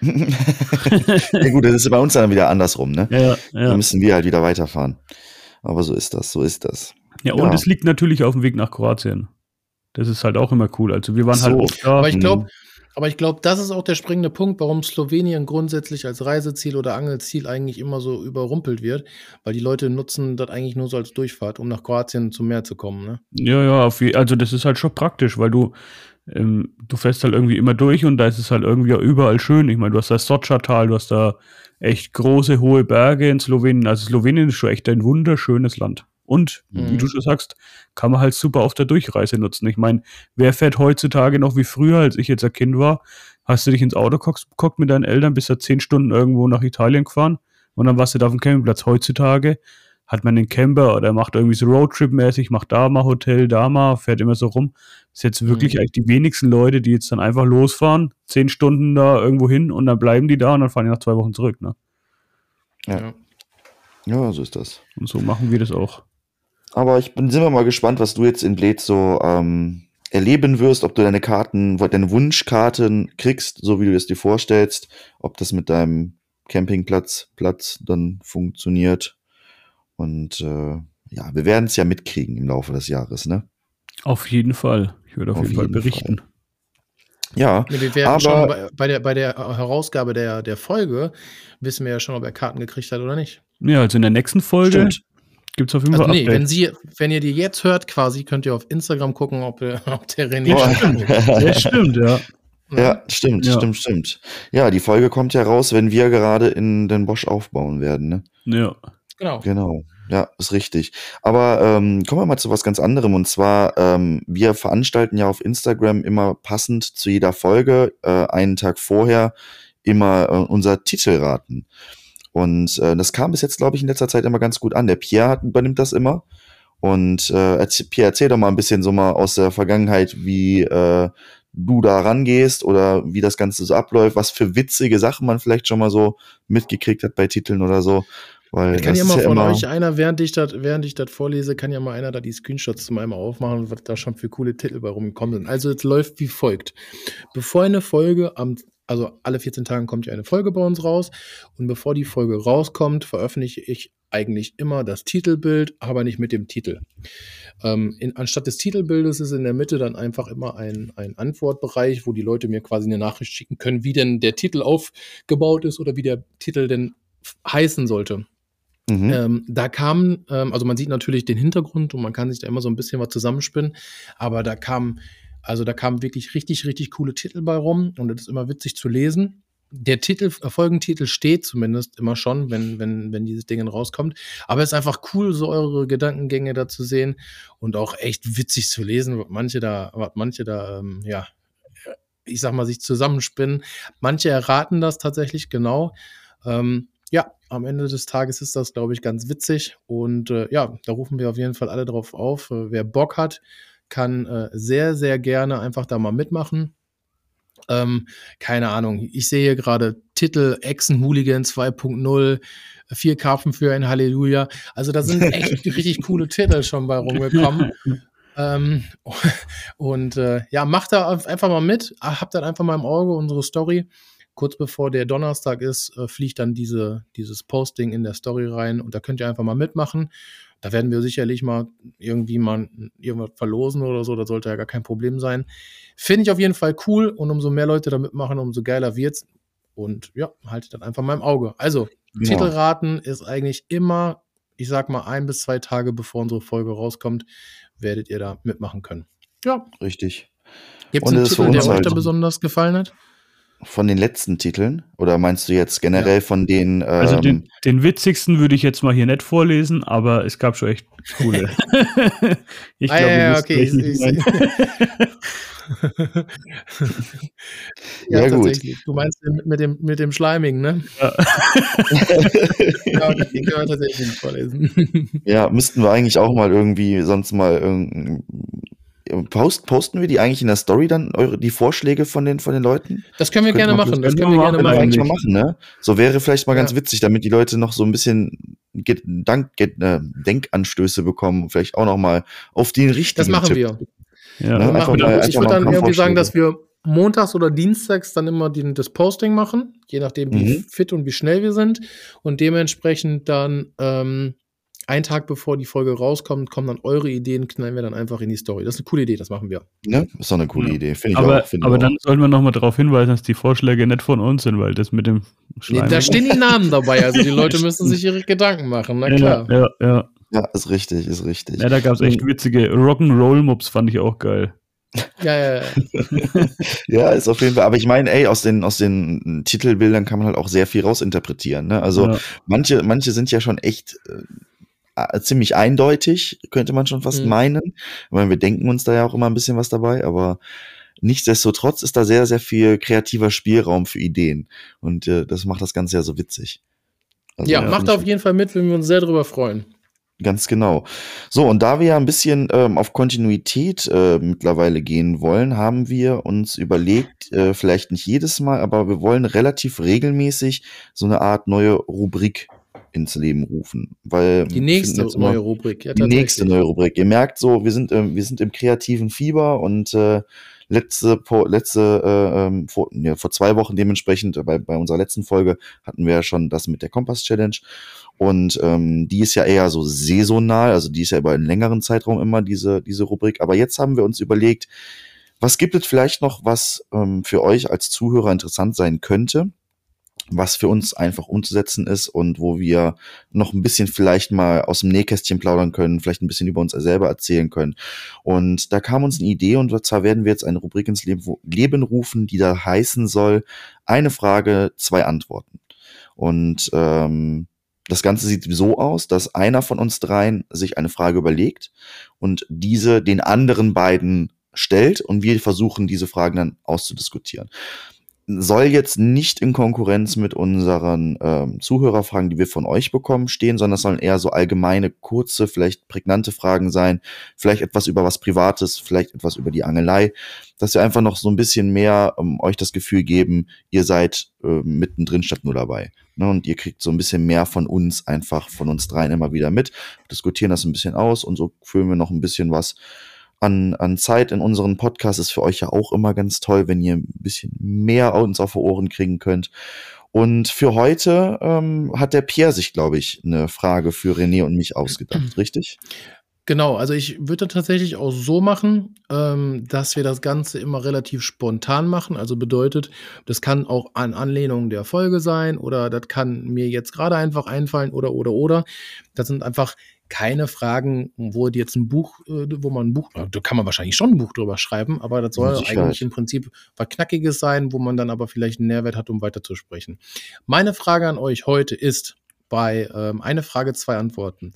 ja gut, das ist bei uns dann wieder andersrum, ne? ja, Da ja. müssen wir halt wieder weiterfahren. Aber so ist das, so ist das. Ja, und Ja. es liegt natürlich auf dem Weg nach Kroatien. Das ist halt auch immer cool. Also wir waren halt so. oft da. Aber ich glaube, Mhm. Aber ich glaube, das ist auch der springende Punkt, warum Slowenien grundsätzlich als Reiseziel oder Angelziel eigentlich immer so überrumpelt wird, weil die Leute nutzen das eigentlich nur so als Durchfahrt, um nach Kroatien zum Meer zu kommen. Ne? Ja, ja, also das ist halt schon praktisch, weil du, ähm, du fährst halt irgendwie immer durch und da ist es halt irgendwie überall schön. Ich meine, du hast das Sotscha-Tal, du hast da echt große, hohe Berge in Slowenien. Also Slowenien ist schon echt ein wunderschönes Land. Und, wie Mhm. du schon sagst, kann man halt super auf der Durchreise nutzen. Ich meine, wer fährt heutzutage noch wie früher, als ich jetzt ein Kind war? Hast du dich ins Auto geguckt geguckt mit deinen Eltern, bist da zehn Stunden irgendwo nach Italien gefahren und dann warst du da auf dem Campingplatz. Heutzutage hat man den Camper oder macht irgendwie so Roadtrip-mäßig, macht da mal Hotel, da mal, fährt immer so rum. Das ist jetzt wirklich Mhm. eigentlich die wenigsten Leute, die jetzt dann einfach losfahren, zehn Stunden da irgendwo hin und dann bleiben die da und dann fahren die nach zwei Wochen zurück. Ne? Ja. Ja, so ist das. Und so machen wir das auch. Aber ich bin, sind wir mal gespannt, was du jetzt in Bled so ähm, erleben wirst, ob du deine Karten, deine Wunschkarten kriegst, so wie du es dir vorstellst, ob das mit deinem Campingplatz Platz dann funktioniert. Und äh, ja, wir werden es ja mitkriegen im Laufe des Jahres, ne? Auf jeden Fall. Ich würde auf, Auf jeden Fall jeden berichten. Ja, Nee, wir werden Aber- schon bei, bei, der, bei der Herausgabe der, der Folge, wissen wir ja schon, ob er Karten gekriegt hat oder nicht. Ja, also in der nächsten Folge stimmt. Gibt es auf jeden Also Fall nee, wenn. Sie, wenn ihr die jetzt hört, quasi, könnt ihr auf Instagram gucken, ob, der- ob der René Ja, schon Das stimmt, ja. Ja, stimmt, Ja. stimmt, stimmt. Ja, die Folge kommt ja raus, wenn wir gerade in den Bosch aufbauen werden, ne? Ja. Genau. Genau, ja, ist richtig. Aber ähm, kommen wir mal zu was ganz anderem. Und zwar, ähm, wir veranstalten ja auf Instagram immer passend zu jeder Folge, äh, einen Tag vorher, immer äh, unser Titelraten. Und äh, das kam bis jetzt, glaube ich, in letzter Zeit immer ganz gut an. Der Pierre hat, übernimmt das immer. Und äh, erzähl- Pierre, erzähl doch mal ein bisschen so mal aus der Vergangenheit, wie äh, du da rangehst oder wie das Ganze so abläuft, was für witzige Sachen man vielleicht schon mal so mitgekriegt hat bei Titeln oder so. Weil Kann ja mal von immer- euch einer, während ich das während ich das vorlese, kann ja mal einer da die Screenshots zum einmal aufmachen, was da schon für coole Titel bei rumgekommen sind. Also es läuft wie folgt. Bevor eine Folge am also alle 14 Tagen kommt ja eine Folge bei uns raus und bevor die Folge rauskommt, veröffentliche ich eigentlich immer das Titelbild, aber nicht mit dem Titel. Ähm, in, anstatt des Titelbildes ist in der Mitte dann einfach immer ein, ein Antwortbereich, wo die Leute mir quasi eine Nachricht schicken können, wie denn der Titel aufgebaut ist oder wie der Titel denn heißen sollte. Mhm. Ähm, da kam, ähm, also man sieht natürlich den Hintergrund und man kann sich da immer so ein bisschen was zusammenspinnen, aber da kam, also da kamen wirklich richtig, richtig coole Titel bei rum und das ist immer witzig zu lesen. Der Titel, äh, Folgentitel steht zumindest immer schon, wenn, wenn, wenn dieses Ding rauskommt. Aber es ist einfach cool, so eure Gedankengänge da zu sehen und auch echt witzig zu lesen, was manche da, was manche da, ähm, ja, ich sag mal, sich zusammenspinnen. Manche erraten das tatsächlich genau. Ähm, ja, am Ende des Tages ist das, glaube ich, ganz witzig. Und äh, ja, da rufen wir auf jeden Fall alle drauf auf. Äh, wer Bock hat, kann äh, sehr, sehr gerne einfach da mal mitmachen. Ähm, keine Ahnung, ich sehe hier gerade Titel Echsen-Hooligan 2.0, vier Karpfen für ein Halleluja. Also da sind echt richtig coole Titel schon bei rumgekommen. Ähm, und äh, ja, macht da einfach mal mit, habt dann einfach mal im Auge unsere Story kurz bevor der Donnerstag ist, äh, fliegt dann diese, dieses Posting in der Story rein und da könnt ihr einfach mal mitmachen. Da werden wir sicherlich mal irgendwie mal irgendwas verlosen oder so, das sollte ja gar kein Problem sein. Finde ich auf jeden Fall cool und umso mehr Leute da mitmachen, umso geiler wird's. Und ja, haltet dann einfach mal im Auge. Also, ja. Titelraten ist eigentlich immer, ich sag mal, ein bis zwei Tage bevor unsere Folge rauskommt, werdet ihr da mitmachen können. Ja. Richtig. Gibt es einen Titel, der euch da besonders gefallen hat? Von den letzten Titeln? Oder meinst du jetzt generell ja. von den. Ähm, also den, ähm, den, witzigsten würde ich jetzt mal hier nicht vorlesen, aber es gab schon echt coole. ich ah, glaube, ja, okay. Ich, ich, ja, ja gut. Du meinst mit, mit, dem, mit dem Schleimigen, ne? Ja. ja, den können wir tatsächlich nicht vorlesen. Ja, müssten wir eigentlich auch mal irgendwie sonst mal Post, posten wir die eigentlich in der Story dann, eure, die Vorschläge von den, von den Leuten? Das können wir gerne machen. Das können wir gerne machen. Eigentlich mal machen, ne? So wäre vielleicht mal ja. ganz witzig, damit die Leute noch so ein bisschen Gedank, äh, Denkanstöße bekommen, vielleicht auch noch mal auf den richtigen Das machen Tipp. wir. Ja, ne? machen wir. Mal, ich würde dann irgendwie sagen, dass wir montags oder dienstags dann immer die, das Posting machen, je nachdem, wie mhm. fit und wie schnell wir sind. Und dementsprechend dann ähm, einen Tag bevor die Folge rauskommt, kommen dann eure Ideen, knallen wir dann einfach in die Story. Das ist eine coole Idee, das machen wir. Ne? Ist doch eine coole ja. Idee, finde ich aber, auch. Find aber auch. dann sollten wir nochmal darauf hinweisen, dass die Vorschläge nicht von uns sind, weil das mit dem Schleim. Nee, da stehen die Namen dabei, also die Leute müssen sich ihre Gedanken machen, na klar. Ja, ja, ja. ja ist richtig, ist richtig. Ja, da gab es echt witzige Rock'n'Roll-Mobs, fand ich auch geil. Ja, ja, ja. ja, ist auf jeden Fall. Aber ich meine, ey, aus den, aus den Titelbildern kann man halt auch sehr viel rausinterpretieren. Ne? Also ja. manche, manche sind ja schon echt äh, ziemlich eindeutig, könnte man schon fast mhm. meinen. Ich meine, wir denken uns da ja auch immer ein bisschen was dabei, aber nichtsdestotrotz ist da sehr, sehr viel kreativer Spielraum für Ideen. Und äh, das macht das Ganze ja so witzig. Also, ja, macht auf jeden Fall mit, wenn wir uns sehr darüber freuen. Ganz genau. So, und da wir ja ein bisschen ähm, auf Kontinuität äh, mittlerweile gehen wollen, haben wir uns überlegt, äh, vielleicht nicht jedes Mal, aber wir wollen relativ regelmäßig so eine Art neue Rubrik ins Leben rufen. Weil die nächste neue Rubrik. Ja, die nächste neue Rubrik. Ihr merkt so, wir sind, äh, wir sind im kreativen Fieber und äh, letzte, letzte äh, ähm, vor, ja, vor zwei Wochen dementsprechend, bei, bei unserer letzten Folge hatten wir ja schon das mit der Kompass-Challenge. Und ähm, die ist ja eher so saisonal, also die ist ja über einen längeren Zeitraum immer, diese, diese Rubrik. Aber jetzt haben wir uns überlegt, was gibt es vielleicht noch, was ähm, für euch als Zuhörer interessant sein könnte? Was für uns einfach umzusetzen ist und wo wir noch ein bisschen vielleicht mal aus dem Nähkästchen plaudern können, vielleicht ein bisschen über uns selber erzählen können. Und da kam uns eine Idee und zwar werden wir jetzt eine Rubrik ins Leben rufen, die da heißen soll, eine Frage, zwei Antworten. Und ähm, das Ganze sieht so aus, dass einer von uns dreien sich eine Frage überlegt und diese den anderen beiden stellt und wir versuchen, diese Fragen dann auszudiskutieren soll jetzt nicht in Konkurrenz mit unseren ähm, Zuhörerfragen, die wir von euch bekommen, stehen, sondern es sollen eher so allgemeine, kurze, vielleicht prägnante Fragen sein, vielleicht etwas über was Privates, vielleicht etwas über die Angelei, dass wir einfach noch so ein bisschen mehr um, euch das Gefühl geben, ihr seid äh, mittendrin statt nur dabei. Ne? Und ihr kriegt so ein bisschen mehr von uns, einfach von uns dreien immer wieder mit, diskutieren das ein bisschen aus und so füllen wir noch ein bisschen was an, an Zeit in unseren Podcast ist für euch ja auch immer ganz toll, wenn ihr ein bisschen mehr uns auf die Ohren kriegen könnt. Und für heute ähm, hat der Pierre sich, glaube ich, eine Frage für René und mich ausgedacht, richtig? Genau, also ich würde tatsächlich auch so machen, ähm, dass wir das Ganze immer relativ spontan machen. Also bedeutet, das kann auch an Anlehnung der Folge sein oder das kann mir jetzt gerade einfach einfallen oder oder oder. Das sind einfach keine Fragen, wo jetzt ein Buch, äh, wo man ein Buch, da kann man wahrscheinlich schon ein Buch drüber schreiben, aber das soll eigentlich im Prinzip was Knackiges sein, wo man dann aber vielleicht einen Nährwert hat, um weiterzusprechen. Meine Frage an euch heute ist bei ähm, eine Frage, zwei Antworten.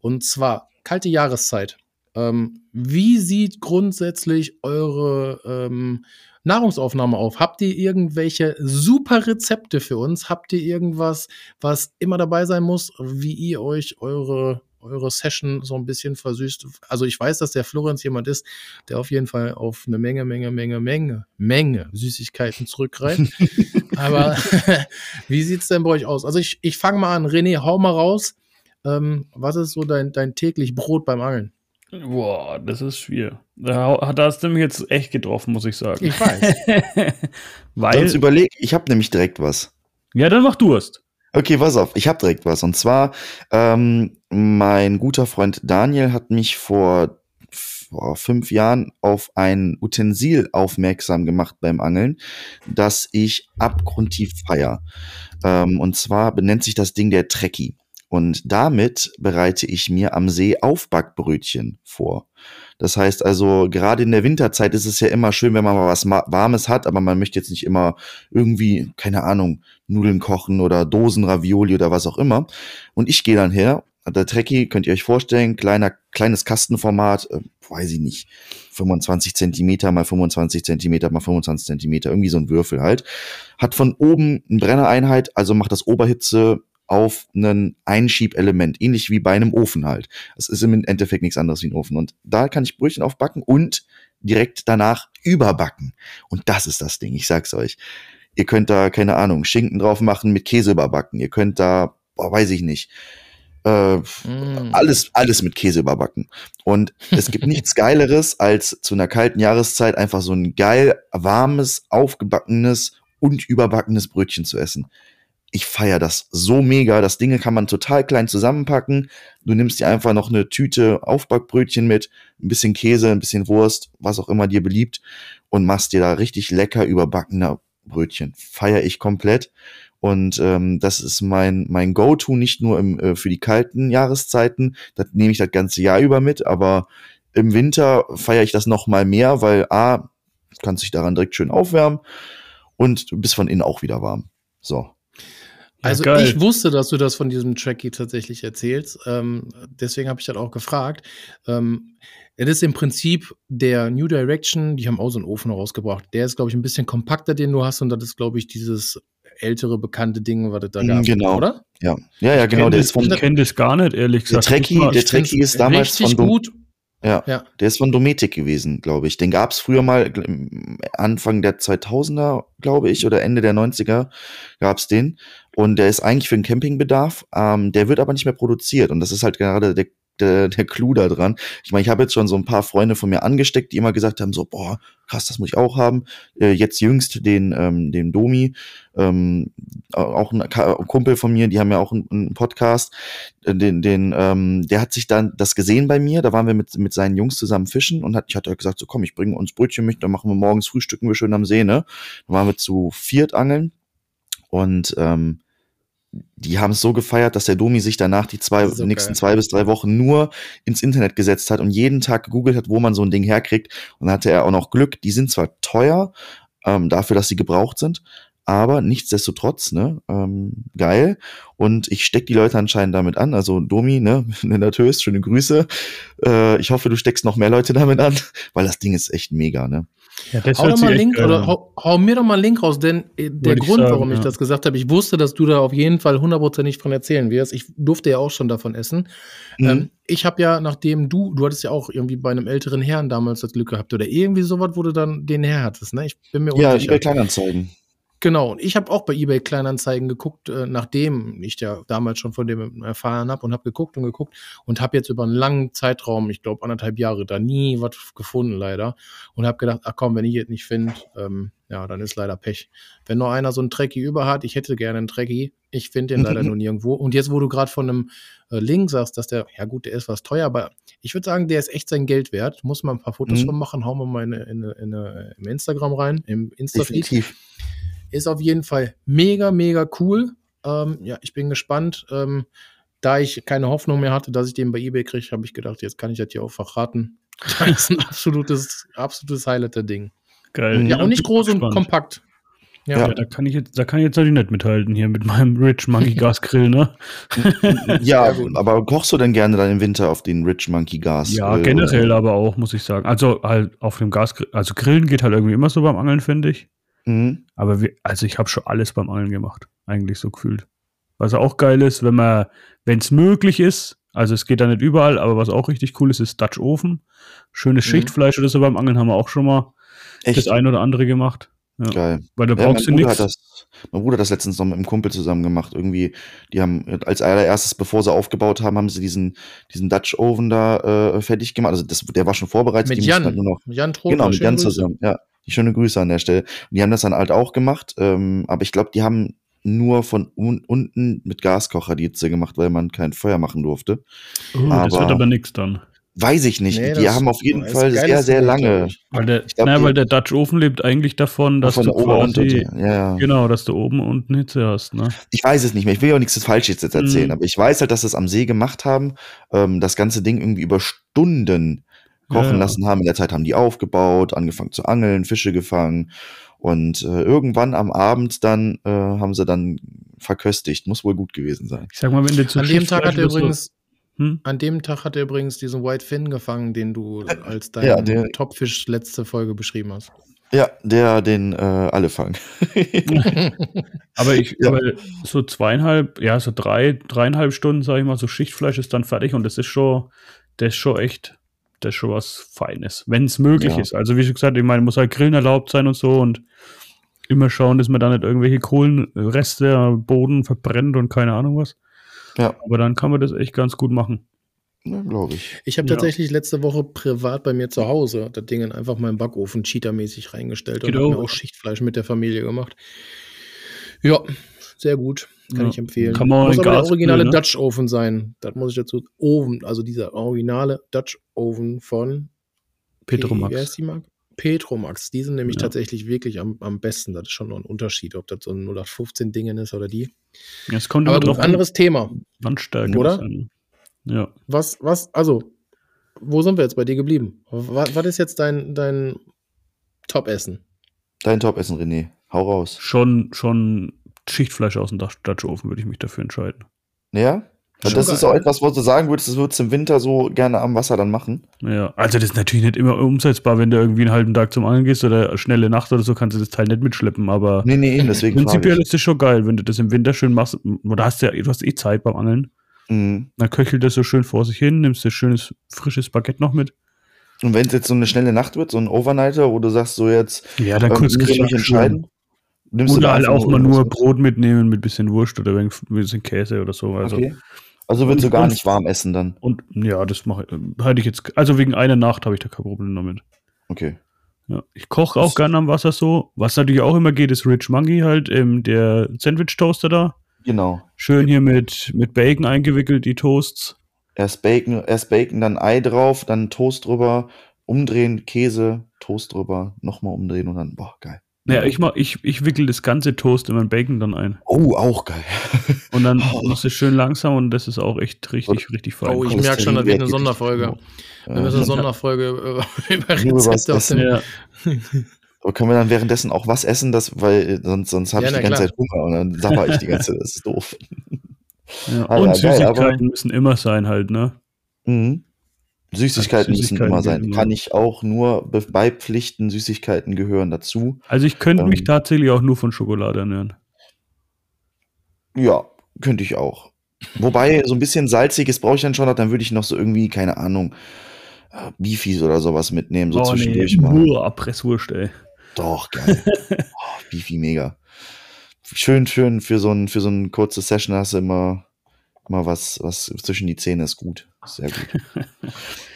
Und zwar kalte Jahreszeit. Ähm, wie sieht grundsätzlich eure ähm, Nahrungsaufnahme auf? Habt ihr irgendwelche super Rezepte für uns? Habt ihr irgendwas, was immer dabei sein muss, wie ihr euch eure eure Session so ein bisschen versüßt. Also ich weiß, dass der Florenz jemand ist, der auf jeden Fall auf eine Menge, Menge, Menge, Menge, Menge Süßigkeiten zurückgreift. Aber wie sieht's denn bei euch aus? Also ich, ich fange mal an. René, hau mal raus. Ähm, was ist so dein, dein täglich Brot beim Angeln? Boah, das ist schwierig. Da, da hast du mich jetzt echt getroffen, muss ich sagen. Ich weiß. Weil. Sonst überleg, ich habe nämlich direkt was. Ja, dann mach du es. Okay, pass auf, ich habe direkt was. Und zwar, ähm, mein guter Freund Daniel hat mich vor, vor fünf Jahren auf ein Utensil aufmerksam gemacht beim Angeln, das ich abgrundtief feier. Ähm, und zwar benennt sich das Ding der Trekkie. Und damit bereite ich mir am See Aufbackbrötchen vor. Das heißt also, gerade in der Winterzeit ist es ja immer schön, wenn man mal was Warmes hat, aber man möchte jetzt nicht immer irgendwie, keine Ahnung, Nudeln kochen oder Dosenravioli oder was auch immer. Und ich gehe dann her, der Trekkie, könnt ihr euch vorstellen, kleiner, kleines Kastenformat, äh, weiß ich nicht, 25 Zentimeter mal 25 Zentimeter mal 25 Zentimeter, irgendwie so ein Würfel halt. Hat von oben eine Brennereinheit, also macht das Oberhitze auf ein Einschiebelement, ähnlich wie bei einem Ofen halt. Es ist im Endeffekt nichts anderes wie ein Ofen. Und da kann ich Brötchen aufbacken und direkt danach überbacken. Und das ist das Ding, ich sag's euch. Ihr könnt da, keine Ahnung, Schinken drauf machen, mit Käse überbacken. Ihr könnt da, boah, weiß ich nicht, äh, mm. alles, alles mit Käse überbacken. Und es gibt nichts Geileres, als zu einer kalten Jahreszeit einfach so ein geil, warmes, aufgebackenes und überbackenes Brötchen zu essen ich feier das so mega. Das Ding kann man total klein zusammenpacken. Du nimmst dir einfach noch eine Tüte Aufbackbrötchen mit, ein bisschen Käse, ein bisschen Wurst, was auch immer dir beliebt und machst dir da richtig lecker überbackene Brötchen. Feier ich komplett. Und ähm, das ist mein, mein Go-To, nicht nur im, äh, für die kalten Jahreszeiten. Das nehme ich das ganze Jahr über mit, aber im Winter feiere ich das noch mal mehr, weil A, kannst dich daran direkt schön aufwärmen und du bist von innen auch wieder warm. So. Also Geil. ich wusste, dass du das von diesem Tracky tatsächlich erzählst. Ähm, deswegen habe ich das auch gefragt. Ähm, es ist im Prinzip der New Direction, die haben auch so einen Ofen rausgebracht. Der ist, glaube ich, ein bisschen kompakter, den du hast, und das ist, glaube ich, dieses ältere bekannte Ding, was es da gab, genau. oder? Ja, ja, ja genau. Der ist von, ich kenne das gar nicht, ehrlich gesagt. Der Trekkie, der Trekkie ist damals richtig von gut. Ja, ja, der ist von Dometic gewesen, glaube ich. Den gab es früher mal Anfang der 2000er, glaube ich, oder Ende der 90er gab es den. Und der ist eigentlich für den Campingbedarf. Ähm, der wird aber nicht mehr produziert. Und das ist halt gerade der der, der Clou da dran. Ich meine, ich habe jetzt schon so ein paar Freunde von mir angesteckt, die immer gesagt haben, so, boah, krass, das muss ich auch haben. Äh, jetzt jüngst den, ähm, den Domi, ähm, auch ein Kumpel von mir, die haben ja auch einen, einen Podcast, äh, den, den, ähm, der hat sich dann das gesehen bei mir, da waren wir mit, mit seinen Jungs zusammen fischen und hat, ich hatte halt gesagt, so komm, ich bringe uns Brötchen mit, dann machen wir morgens frühstücken wir schön am See, ne? Dann waren wir zu viert angeln und ähm, die haben es so gefeiert, dass der Domi sich danach die zwei, so nächsten geil. zwei bis drei Wochen nur ins Internet gesetzt hat und jeden Tag gegoogelt hat, wo man so ein Ding herkriegt. Und dann hatte er auch noch Glück. Die sind zwar teuer, ähm, dafür, dass sie gebraucht sind, aber nichtsdestotrotz, ne, ähm, geil. Und ich steck die Leute anscheinend damit an. Also Domi, ne, Nenateurs, schöne Grüße. Äh, ich hoffe, du steckst noch mehr Leute damit an, weil das Ding ist echt mega, ne. Ja, hau doch mal einen Link oder hau, hau, mir doch mal einen Link raus, denn äh, der Grund, sagen, warum ich das gesagt habe, ich wusste, dass du da auf jeden Fall hundertprozentig von erzählen wirst. Ich durfte ja auch schon davon essen. Mhm. Ähm, ich habe ja, nachdem du, du hattest ja auch irgendwie bei einem älteren Herrn damals das Glück gehabt oder irgendwie sowas, wo du dann den Herr hattest, ne? Ich bin mir unsicher. Ja, bei Kleinanzeigen. Genau, und ich habe auch bei eBay Kleinanzeigen geguckt, äh, nachdem ich ja damals schon von dem erfahren habe und habe geguckt und geguckt und habe jetzt über einen langen Zeitraum, ich glaube anderthalb Jahre, da nie was gefunden leider und habe gedacht, ach komm, wenn ich es nicht finde, ähm, ja, dann ist leider Pech. Wenn noch einer so einen Trekkie über hat, ich hätte gerne einen Trekkie, ich finde den leider nur nirgendwo. Und jetzt, wo du gerade von einem äh, Link sagst, dass der, ja gut, der ist was teuer, aber ich würde sagen, der ist echt sein Geld wert. Muss mal ein paar Fotos Mhm. von machen, hauen wir mal in, in, in, in, im Instagram rein, im Insta-Feed. Definitiv. Ist auf jeden Fall mega, mega cool. Ähm, ja, ich bin gespannt. Ähm, da ich keine Hoffnung mehr hatte, dass ich den bei eBay kriege, habe ich gedacht, jetzt kann ich das hier auch verraten. Das ist ein absolutes, absolutes Highlight der Ding. Geil. Ja, und nicht groß und kompakt. Ja, Ja. Da kann ich jetzt, da kann ich jetzt natürlich nicht mithalten hier mit meinem Rich Monkey Gas Grill, ne? Ja, aber kochst du denn gerne dann im Winter auf den Rich Monkey Gas? Ja, generell aber auch, muss ich sagen. Also halt auf dem Gasgrill, also Grillen geht halt irgendwie immer so beim Angeln, finde ich. Mhm. Aber wir, also ich habe schon alles beim Angeln gemacht, eigentlich so gefühlt. Was auch geil ist, wenn man, wenn es möglich ist, also es geht da nicht überall, aber was auch richtig cool ist, ist Dutch Ofen. Schönes Mhm. Schichtfleisch oder so beim Angeln haben wir auch schon mal Echt das ein oder andere gemacht. Ja. geil. Weil da Ja, brauchst du mein, Bruder hat nichts. das, mein Bruder hat das letztens noch mit einem Kumpel zusammen gemacht. Irgendwie, die haben als allererstes, bevor sie aufgebaut haben, haben sie diesen, diesen Dutch Oven da äh, fertig gemacht. Also das, der war schon vorbereitet. mit die Jan. Halt nur noch, Jan Troper, genau, mit Jan zusammen. Ja, die schöne Grüße an der Stelle. Und die haben das dann halt auch gemacht. Ähm, aber ich glaube, die haben nur von un unten mit Gaskocher die Hitze gemacht, weil man kein Feuer machen durfte. Oh, das aber- wird aber nichts dann. Weiß ich nicht. Nee, die das haben auf jeden Fall sehr, sehr lange. Weil der, glaub, naja, die- weil der Dutch Ofen lebt eigentlich davon, dass du quasi, ja. genau, dass du oben und unten Hitze hast, ne? Ich weiß es nicht mehr. Ich will ja auch nichts Falsches jetzt erzählen, Mhm. aber ich weiß halt, dass sie es am See gemacht haben, ähm, das ganze Ding irgendwie über Stunden kochen Ja. lassen haben. In der Zeit haben die aufgebaut, angefangen zu angeln, Fische gefangen und äh, irgendwann am Abend dann äh, haben sie dann verköstigt. Muss wohl gut gewesen sein. Ich sag mal, wenn du zu An dem Tag hat er übrigens, Hm? an dem Tag hat er übrigens diesen White Fin gefangen, den du als deinen Ja, der- Topfisch letzte Folge beschrieben hast. Ja, der, den äh, alle fangen. Aber ich, Ja. aber so zweieinhalb, ja, so drei, dreieinhalb Stunden, sag ich mal, so Schichtfleisch ist dann fertig und das ist schon, das ist schon echt, das ist schon was Feines, wenn es möglich Ja. ist. Also wie schon gesagt, ich meine, muss halt Grillen erlaubt sein und so und immer schauen, dass man da nicht irgendwelche Kohlenreste am Boden verbrennt und keine Ahnung was. Ja. Aber dann kann man das echt ganz gut machen. Ja, glaube ich. Ich habe Ja. tatsächlich letzte Woche privat bei mir zu Hause das Ding in einfach mal im Backofen cheatermäßig reingestellt und Geht habe mir auch Schichtfleisch mit der Familie gemacht. Ja, sehr gut. Kann Ja. ich empfehlen. Kann man auch muss aber der originale ne? Dutch Oven sein. Das muss ich dazu. Oven, also dieser originale Dutch Oven von Petromax. Wie heißt die Marke? Petromax. Die sind nämlich Ja. tatsächlich wirklich am, am besten. Das ist schon noch ein Unterschied, ob das so ein 0815 Dingen ist oder die. Es kommt Aber gut, drauf anderes Thema. Wandstärke. Oder? sein. Ja. Was, was, also, wo sind wir jetzt bei dir geblieben? Was, was ist jetzt dein, dein Top-Essen? Dein Top-Essen, René. Hau raus. Schon, schon Schichtfleisch aus dem Dutch Ofen würde ich mich dafür entscheiden. Ja? Schon das ist geil. auch etwas, wo du sagen würdest, das würdest du im Winter so gerne am Wasser dann machen. Ja, also das ist natürlich nicht immer umsetzbar, wenn du irgendwie einen halben Tag zum Angeln gehst oder eine schnelle Nacht oder so, kannst du das Teil nicht mitschleppen, aber Nee, nee, deswegen prinzipiell ist das schon geil, wenn du das im Winter schön machst, oder hast ja, du hast eh Zeit beim Angeln, Mhm. dann köchelt das so schön vor sich hin, nimmst dir schönes, frisches Baguette noch mit. Und wenn es jetzt so eine schnelle Nacht wird, so ein Overnighter, wo du sagst, so jetzt Ja, dann ähm, kurz mich entscheiden, nimmst Oder halt auch mal nur mit? Brot mitnehmen mit bisschen Wurst oder ein bisschen Käse oder so. Also, Okay. Also würdest du gar und- nicht warm essen dann. Und ja, das mache ich, halte ich jetzt, also wegen einer Nacht habe ich da kein Problem damit. Okay. Ja, ich koche auch gerne am Wasser so. Was natürlich auch immer geht, ist Rich Monkey halt, ähm, der Sandwich-Toaster da. Genau. Schön hier mit, mit Bacon eingewickelt, die Toasts. Erst Bacon, erst Bacon, dann Ei drauf, dann Toast drüber, umdrehen, Käse, Toast drüber, nochmal umdrehen und dann, boah, geil. Naja, ich, mach, ich, ich wickel das ganze Toast in mein Bacon dann ein. Oh, auch geil. Und dann Oh. machst du es schön langsam und das ist auch echt richtig, richtig fein. Oh, ich merke schon, das wird eine Sonderfolge. Wir müssen eine Sonderfolge äh, über Rezepte aus dem ja, aber können wir dann währenddessen auch was essen, das, weil äh, sonst, sonst habe Ja, ich die ganze klar. Zeit Hunger und dann sabber ich die ganze Zeit. Das ist doof. ja. Ah, Und ja, geil, Süßigkeiten müssen immer sein halt, ne? Mhm. Süßigkeiten müssen Süßigkeiten immer sein. immer. Kann ich auch nur be- beipflichten. Süßigkeiten gehören dazu. Also ich könnte mich Ähm. tatsächlich auch nur von Schokolade ernähren. Ja, könnte ich auch. Wobei, so ein bisschen salziges brauche ich dann schon noch. Dann würde ich noch so irgendwie, keine Ahnung, äh, Beefies oder sowas mitnehmen. So zwischendurch mal. Uah, Presswurst, ey. Doch, geil. oh, Beefy mega. Schön, schön für so ein, für so ein kurze Session hast du immer, immer was, was zwischen die Zähne ist gut. Sehr gut.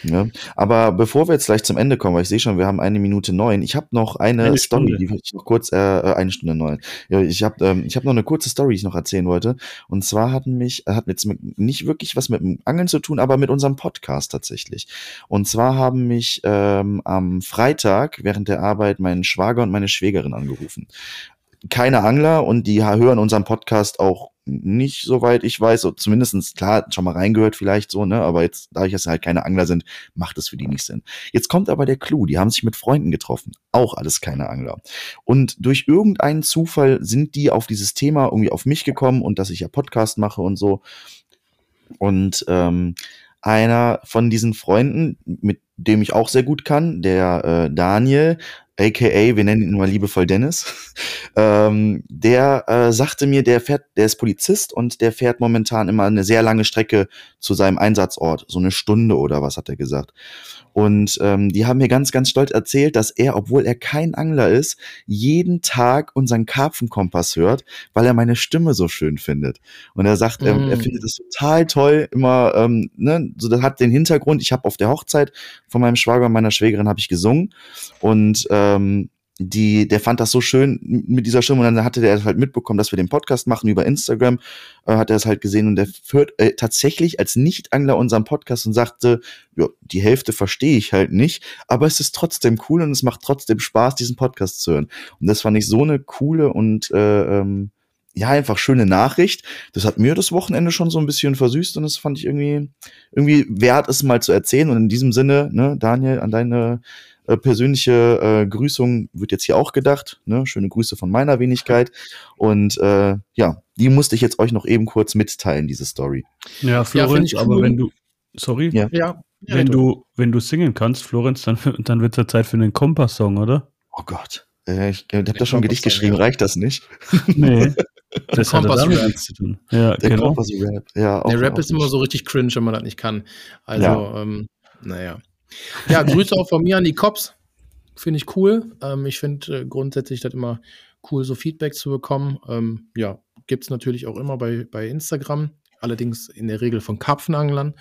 ja. Aber bevor wir jetzt gleich zum Ende kommen, weil ich sehe schon, wir haben eine Minute neun. Ich habe noch eine, Eine Story, Stunde. die ich noch kurz, äh, äh, eine Stunde neun. Ja, ich habe ähm, ich hab noch eine kurze Story, die ich noch erzählen wollte. Und zwar hatten mich, äh, hat jetzt mit, nicht wirklich was mit dem Angeln zu tun, aber mit unserem Podcast tatsächlich. Und zwar haben mich ähm, am Freitag während der Arbeit mein Schwager und meine Schwägerin angerufen. Keine Angler und die hören unseren Podcast auch nicht, soweit ich weiß, so zumindestens klar, schon mal reingehört vielleicht so, ne, aber jetzt, dadurch, dass sie halt keine Angler sind, macht es für die nicht Sinn. Jetzt kommt aber der Clou, die haben sich mit Freunden getroffen, auch alles keine Angler. Und durch irgendeinen Zufall sind die auf dieses Thema irgendwie auf mich gekommen und dass ich ja Podcast mache und so. Und ähm, einer von diesen Freunden, mit dem ich auch sehr gut kann, der äh, Daniel, aka, wir nennen ihn immer liebevoll Dennis, ähm, der äh, sagte mir, der fährt, der ist Polizist und der fährt momentan immer eine sehr lange Strecke zu seinem Einsatzort, so eine Stunde oder was hat er gesagt. Und ähm, die haben mir ganz, ganz stolz erzählt, dass er, obwohl er kein Angler ist, jeden Tag unseren Karpfenkompass hört, weil er meine Stimme so schön findet. Und er sagt, er, er Mm. findet es total toll, immer, ähm, ne, so das hat den Hintergrund. Ich habe auf der Hochzeit von meinem Schwager und meiner Schwägerin habe ich gesungen und ähm, die, der fand das so schön mit dieser Stimme und dann hatte der halt mitbekommen, dass wir den Podcast machen über Instagram, äh, hat er es halt gesehen und der führt äh, tatsächlich als Nicht-Angler unseren Podcast und sagte, ja, die Hälfte verstehe ich halt nicht, aber es ist trotzdem cool und es macht trotzdem Spaß, diesen Podcast zu hören. Und das fand ich so eine coole und äh, ähm, ja, einfach schöne Nachricht. Das hat mir das Wochenende schon so ein bisschen versüßt und das fand ich irgendwie, irgendwie wert, es mal zu erzählen. Und in diesem Sinne, ne, Daniel, an deine äh, persönliche äh, Grüßung wird jetzt hier auch gedacht. Ne? Schöne Grüße von meiner Wenigkeit. Und äh, ja, die musste ich jetzt euch noch eben kurz mitteilen, diese Story. Ja, Florenz, ich aber cool. wenn du, sorry, Ja. Ja. wenn du, wenn du singen kannst, Florenz, dann, dann wird es ja Zeit für einen Kompass-Song, oder? Oh Gott. Äh, ich äh, hab da schon ein Gedicht geschrieben, ja. reicht das nicht? Nee. Das hat Kompass damit zu tun. Ja, Der genau. Kompass Rap. Ja, auch, Der Rap auch ist immer nicht. so richtig cringe, wenn man das nicht kann. Also, Ja. ähm, naja. Ja, Grüße auch von mir an die Cops. Finde ich cool. Ähm, ich finde äh, grundsätzlich das immer cool, so Feedback zu bekommen. Ähm, ja, gibt es natürlich auch immer bei, bei Instagram. Allerdings in der Regel von Karpfenanglern.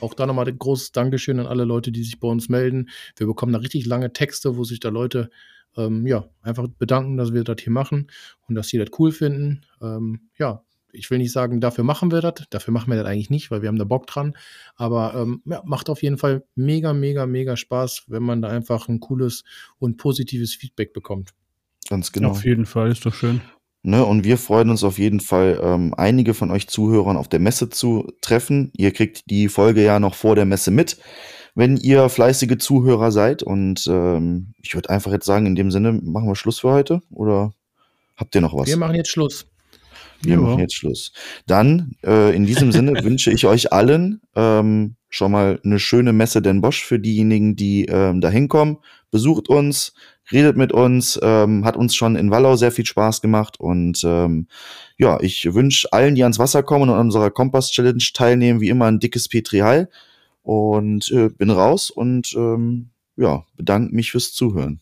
Auch da nochmal ein großes Dankeschön an alle Leute, die sich bei uns melden. Wir bekommen da richtig lange Texte, wo sich da Leute ähm, ja, einfach bedanken, dass wir das hier machen und dass sie das cool finden. Ähm, ja, ich will nicht sagen, dafür machen wir das. Dafür machen wir das eigentlich nicht, weil wir haben da Bock dran. Aber ähm, ja, macht auf jeden Fall mega, mega, mega Spaß, wenn man da einfach ein cooles und positives Feedback bekommt. Ganz genau. Auf jeden Fall, ist doch schön. Ne, und wir freuen uns auf jeden Fall, ähm, einige von euch Zuhörern auf der Messe zu treffen. Ihr kriegt die Folge ja noch vor der Messe mit, wenn ihr fleißige Zuhörer seid. Und ähm, ich würde einfach jetzt sagen, in dem Sinne, machen wir Schluss für heute? Oder habt ihr noch was? Wir machen jetzt Schluss. Wir Ja. machen jetzt Schluss. Dann, äh, in diesem Sinne wünsche ich euch allen ähm, schon mal eine schöne Messe Den Bosch für diejenigen, die ähm, da hinkommen. Besucht uns, redet mit uns, ähm, hat uns schon in Wallau sehr viel Spaß gemacht und ähm, ja, ich wünsche allen, die ans Wasser kommen und an unserer Kompass-Challenge teilnehmen, wie immer ein dickes Petrial und äh, bin raus und ähm, ja, bedanke mich fürs Zuhören.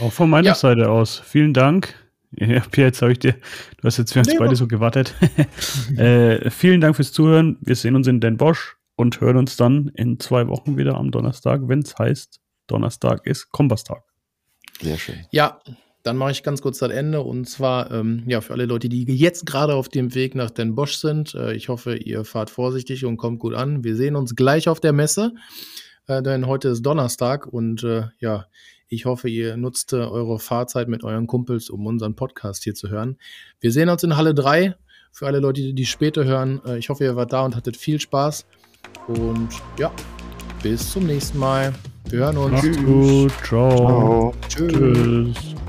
Auch von meiner Ja. Seite aus. Vielen Dank. Ja, Pierre, jetzt habe ich dir, du hast jetzt für uns Nee, beide so gewartet. äh, vielen Dank fürs Zuhören. Wir sehen uns in Den Bosch und hören uns dann in zwei Wochen wieder am Donnerstag, wenn es heißt, Donnerstag ist Kompasstag. Sehr schön. Ja, dann mache ich ganz kurz das Ende. Und zwar, ähm, ja, für alle Leute, die jetzt gerade auf dem Weg nach Den Bosch sind. Äh, ich hoffe, ihr fahrt vorsichtig und kommt gut an. Wir sehen uns gleich auf der Messe, äh, denn heute ist Donnerstag und äh, ja, ich hoffe, ihr nutzt äh, eure Fahrzeit mit euren Kumpels, um unseren Podcast hier zu hören. Wir sehen uns in Halle 3. Für alle Leute, die die später hören, äh, ich hoffe, ihr wart da und hattet viel Spaß. Und ja, bis zum nächsten Mal. Wir hören uns. Macht's gut. Ciao. Ciao. Tschüss. Tschüss.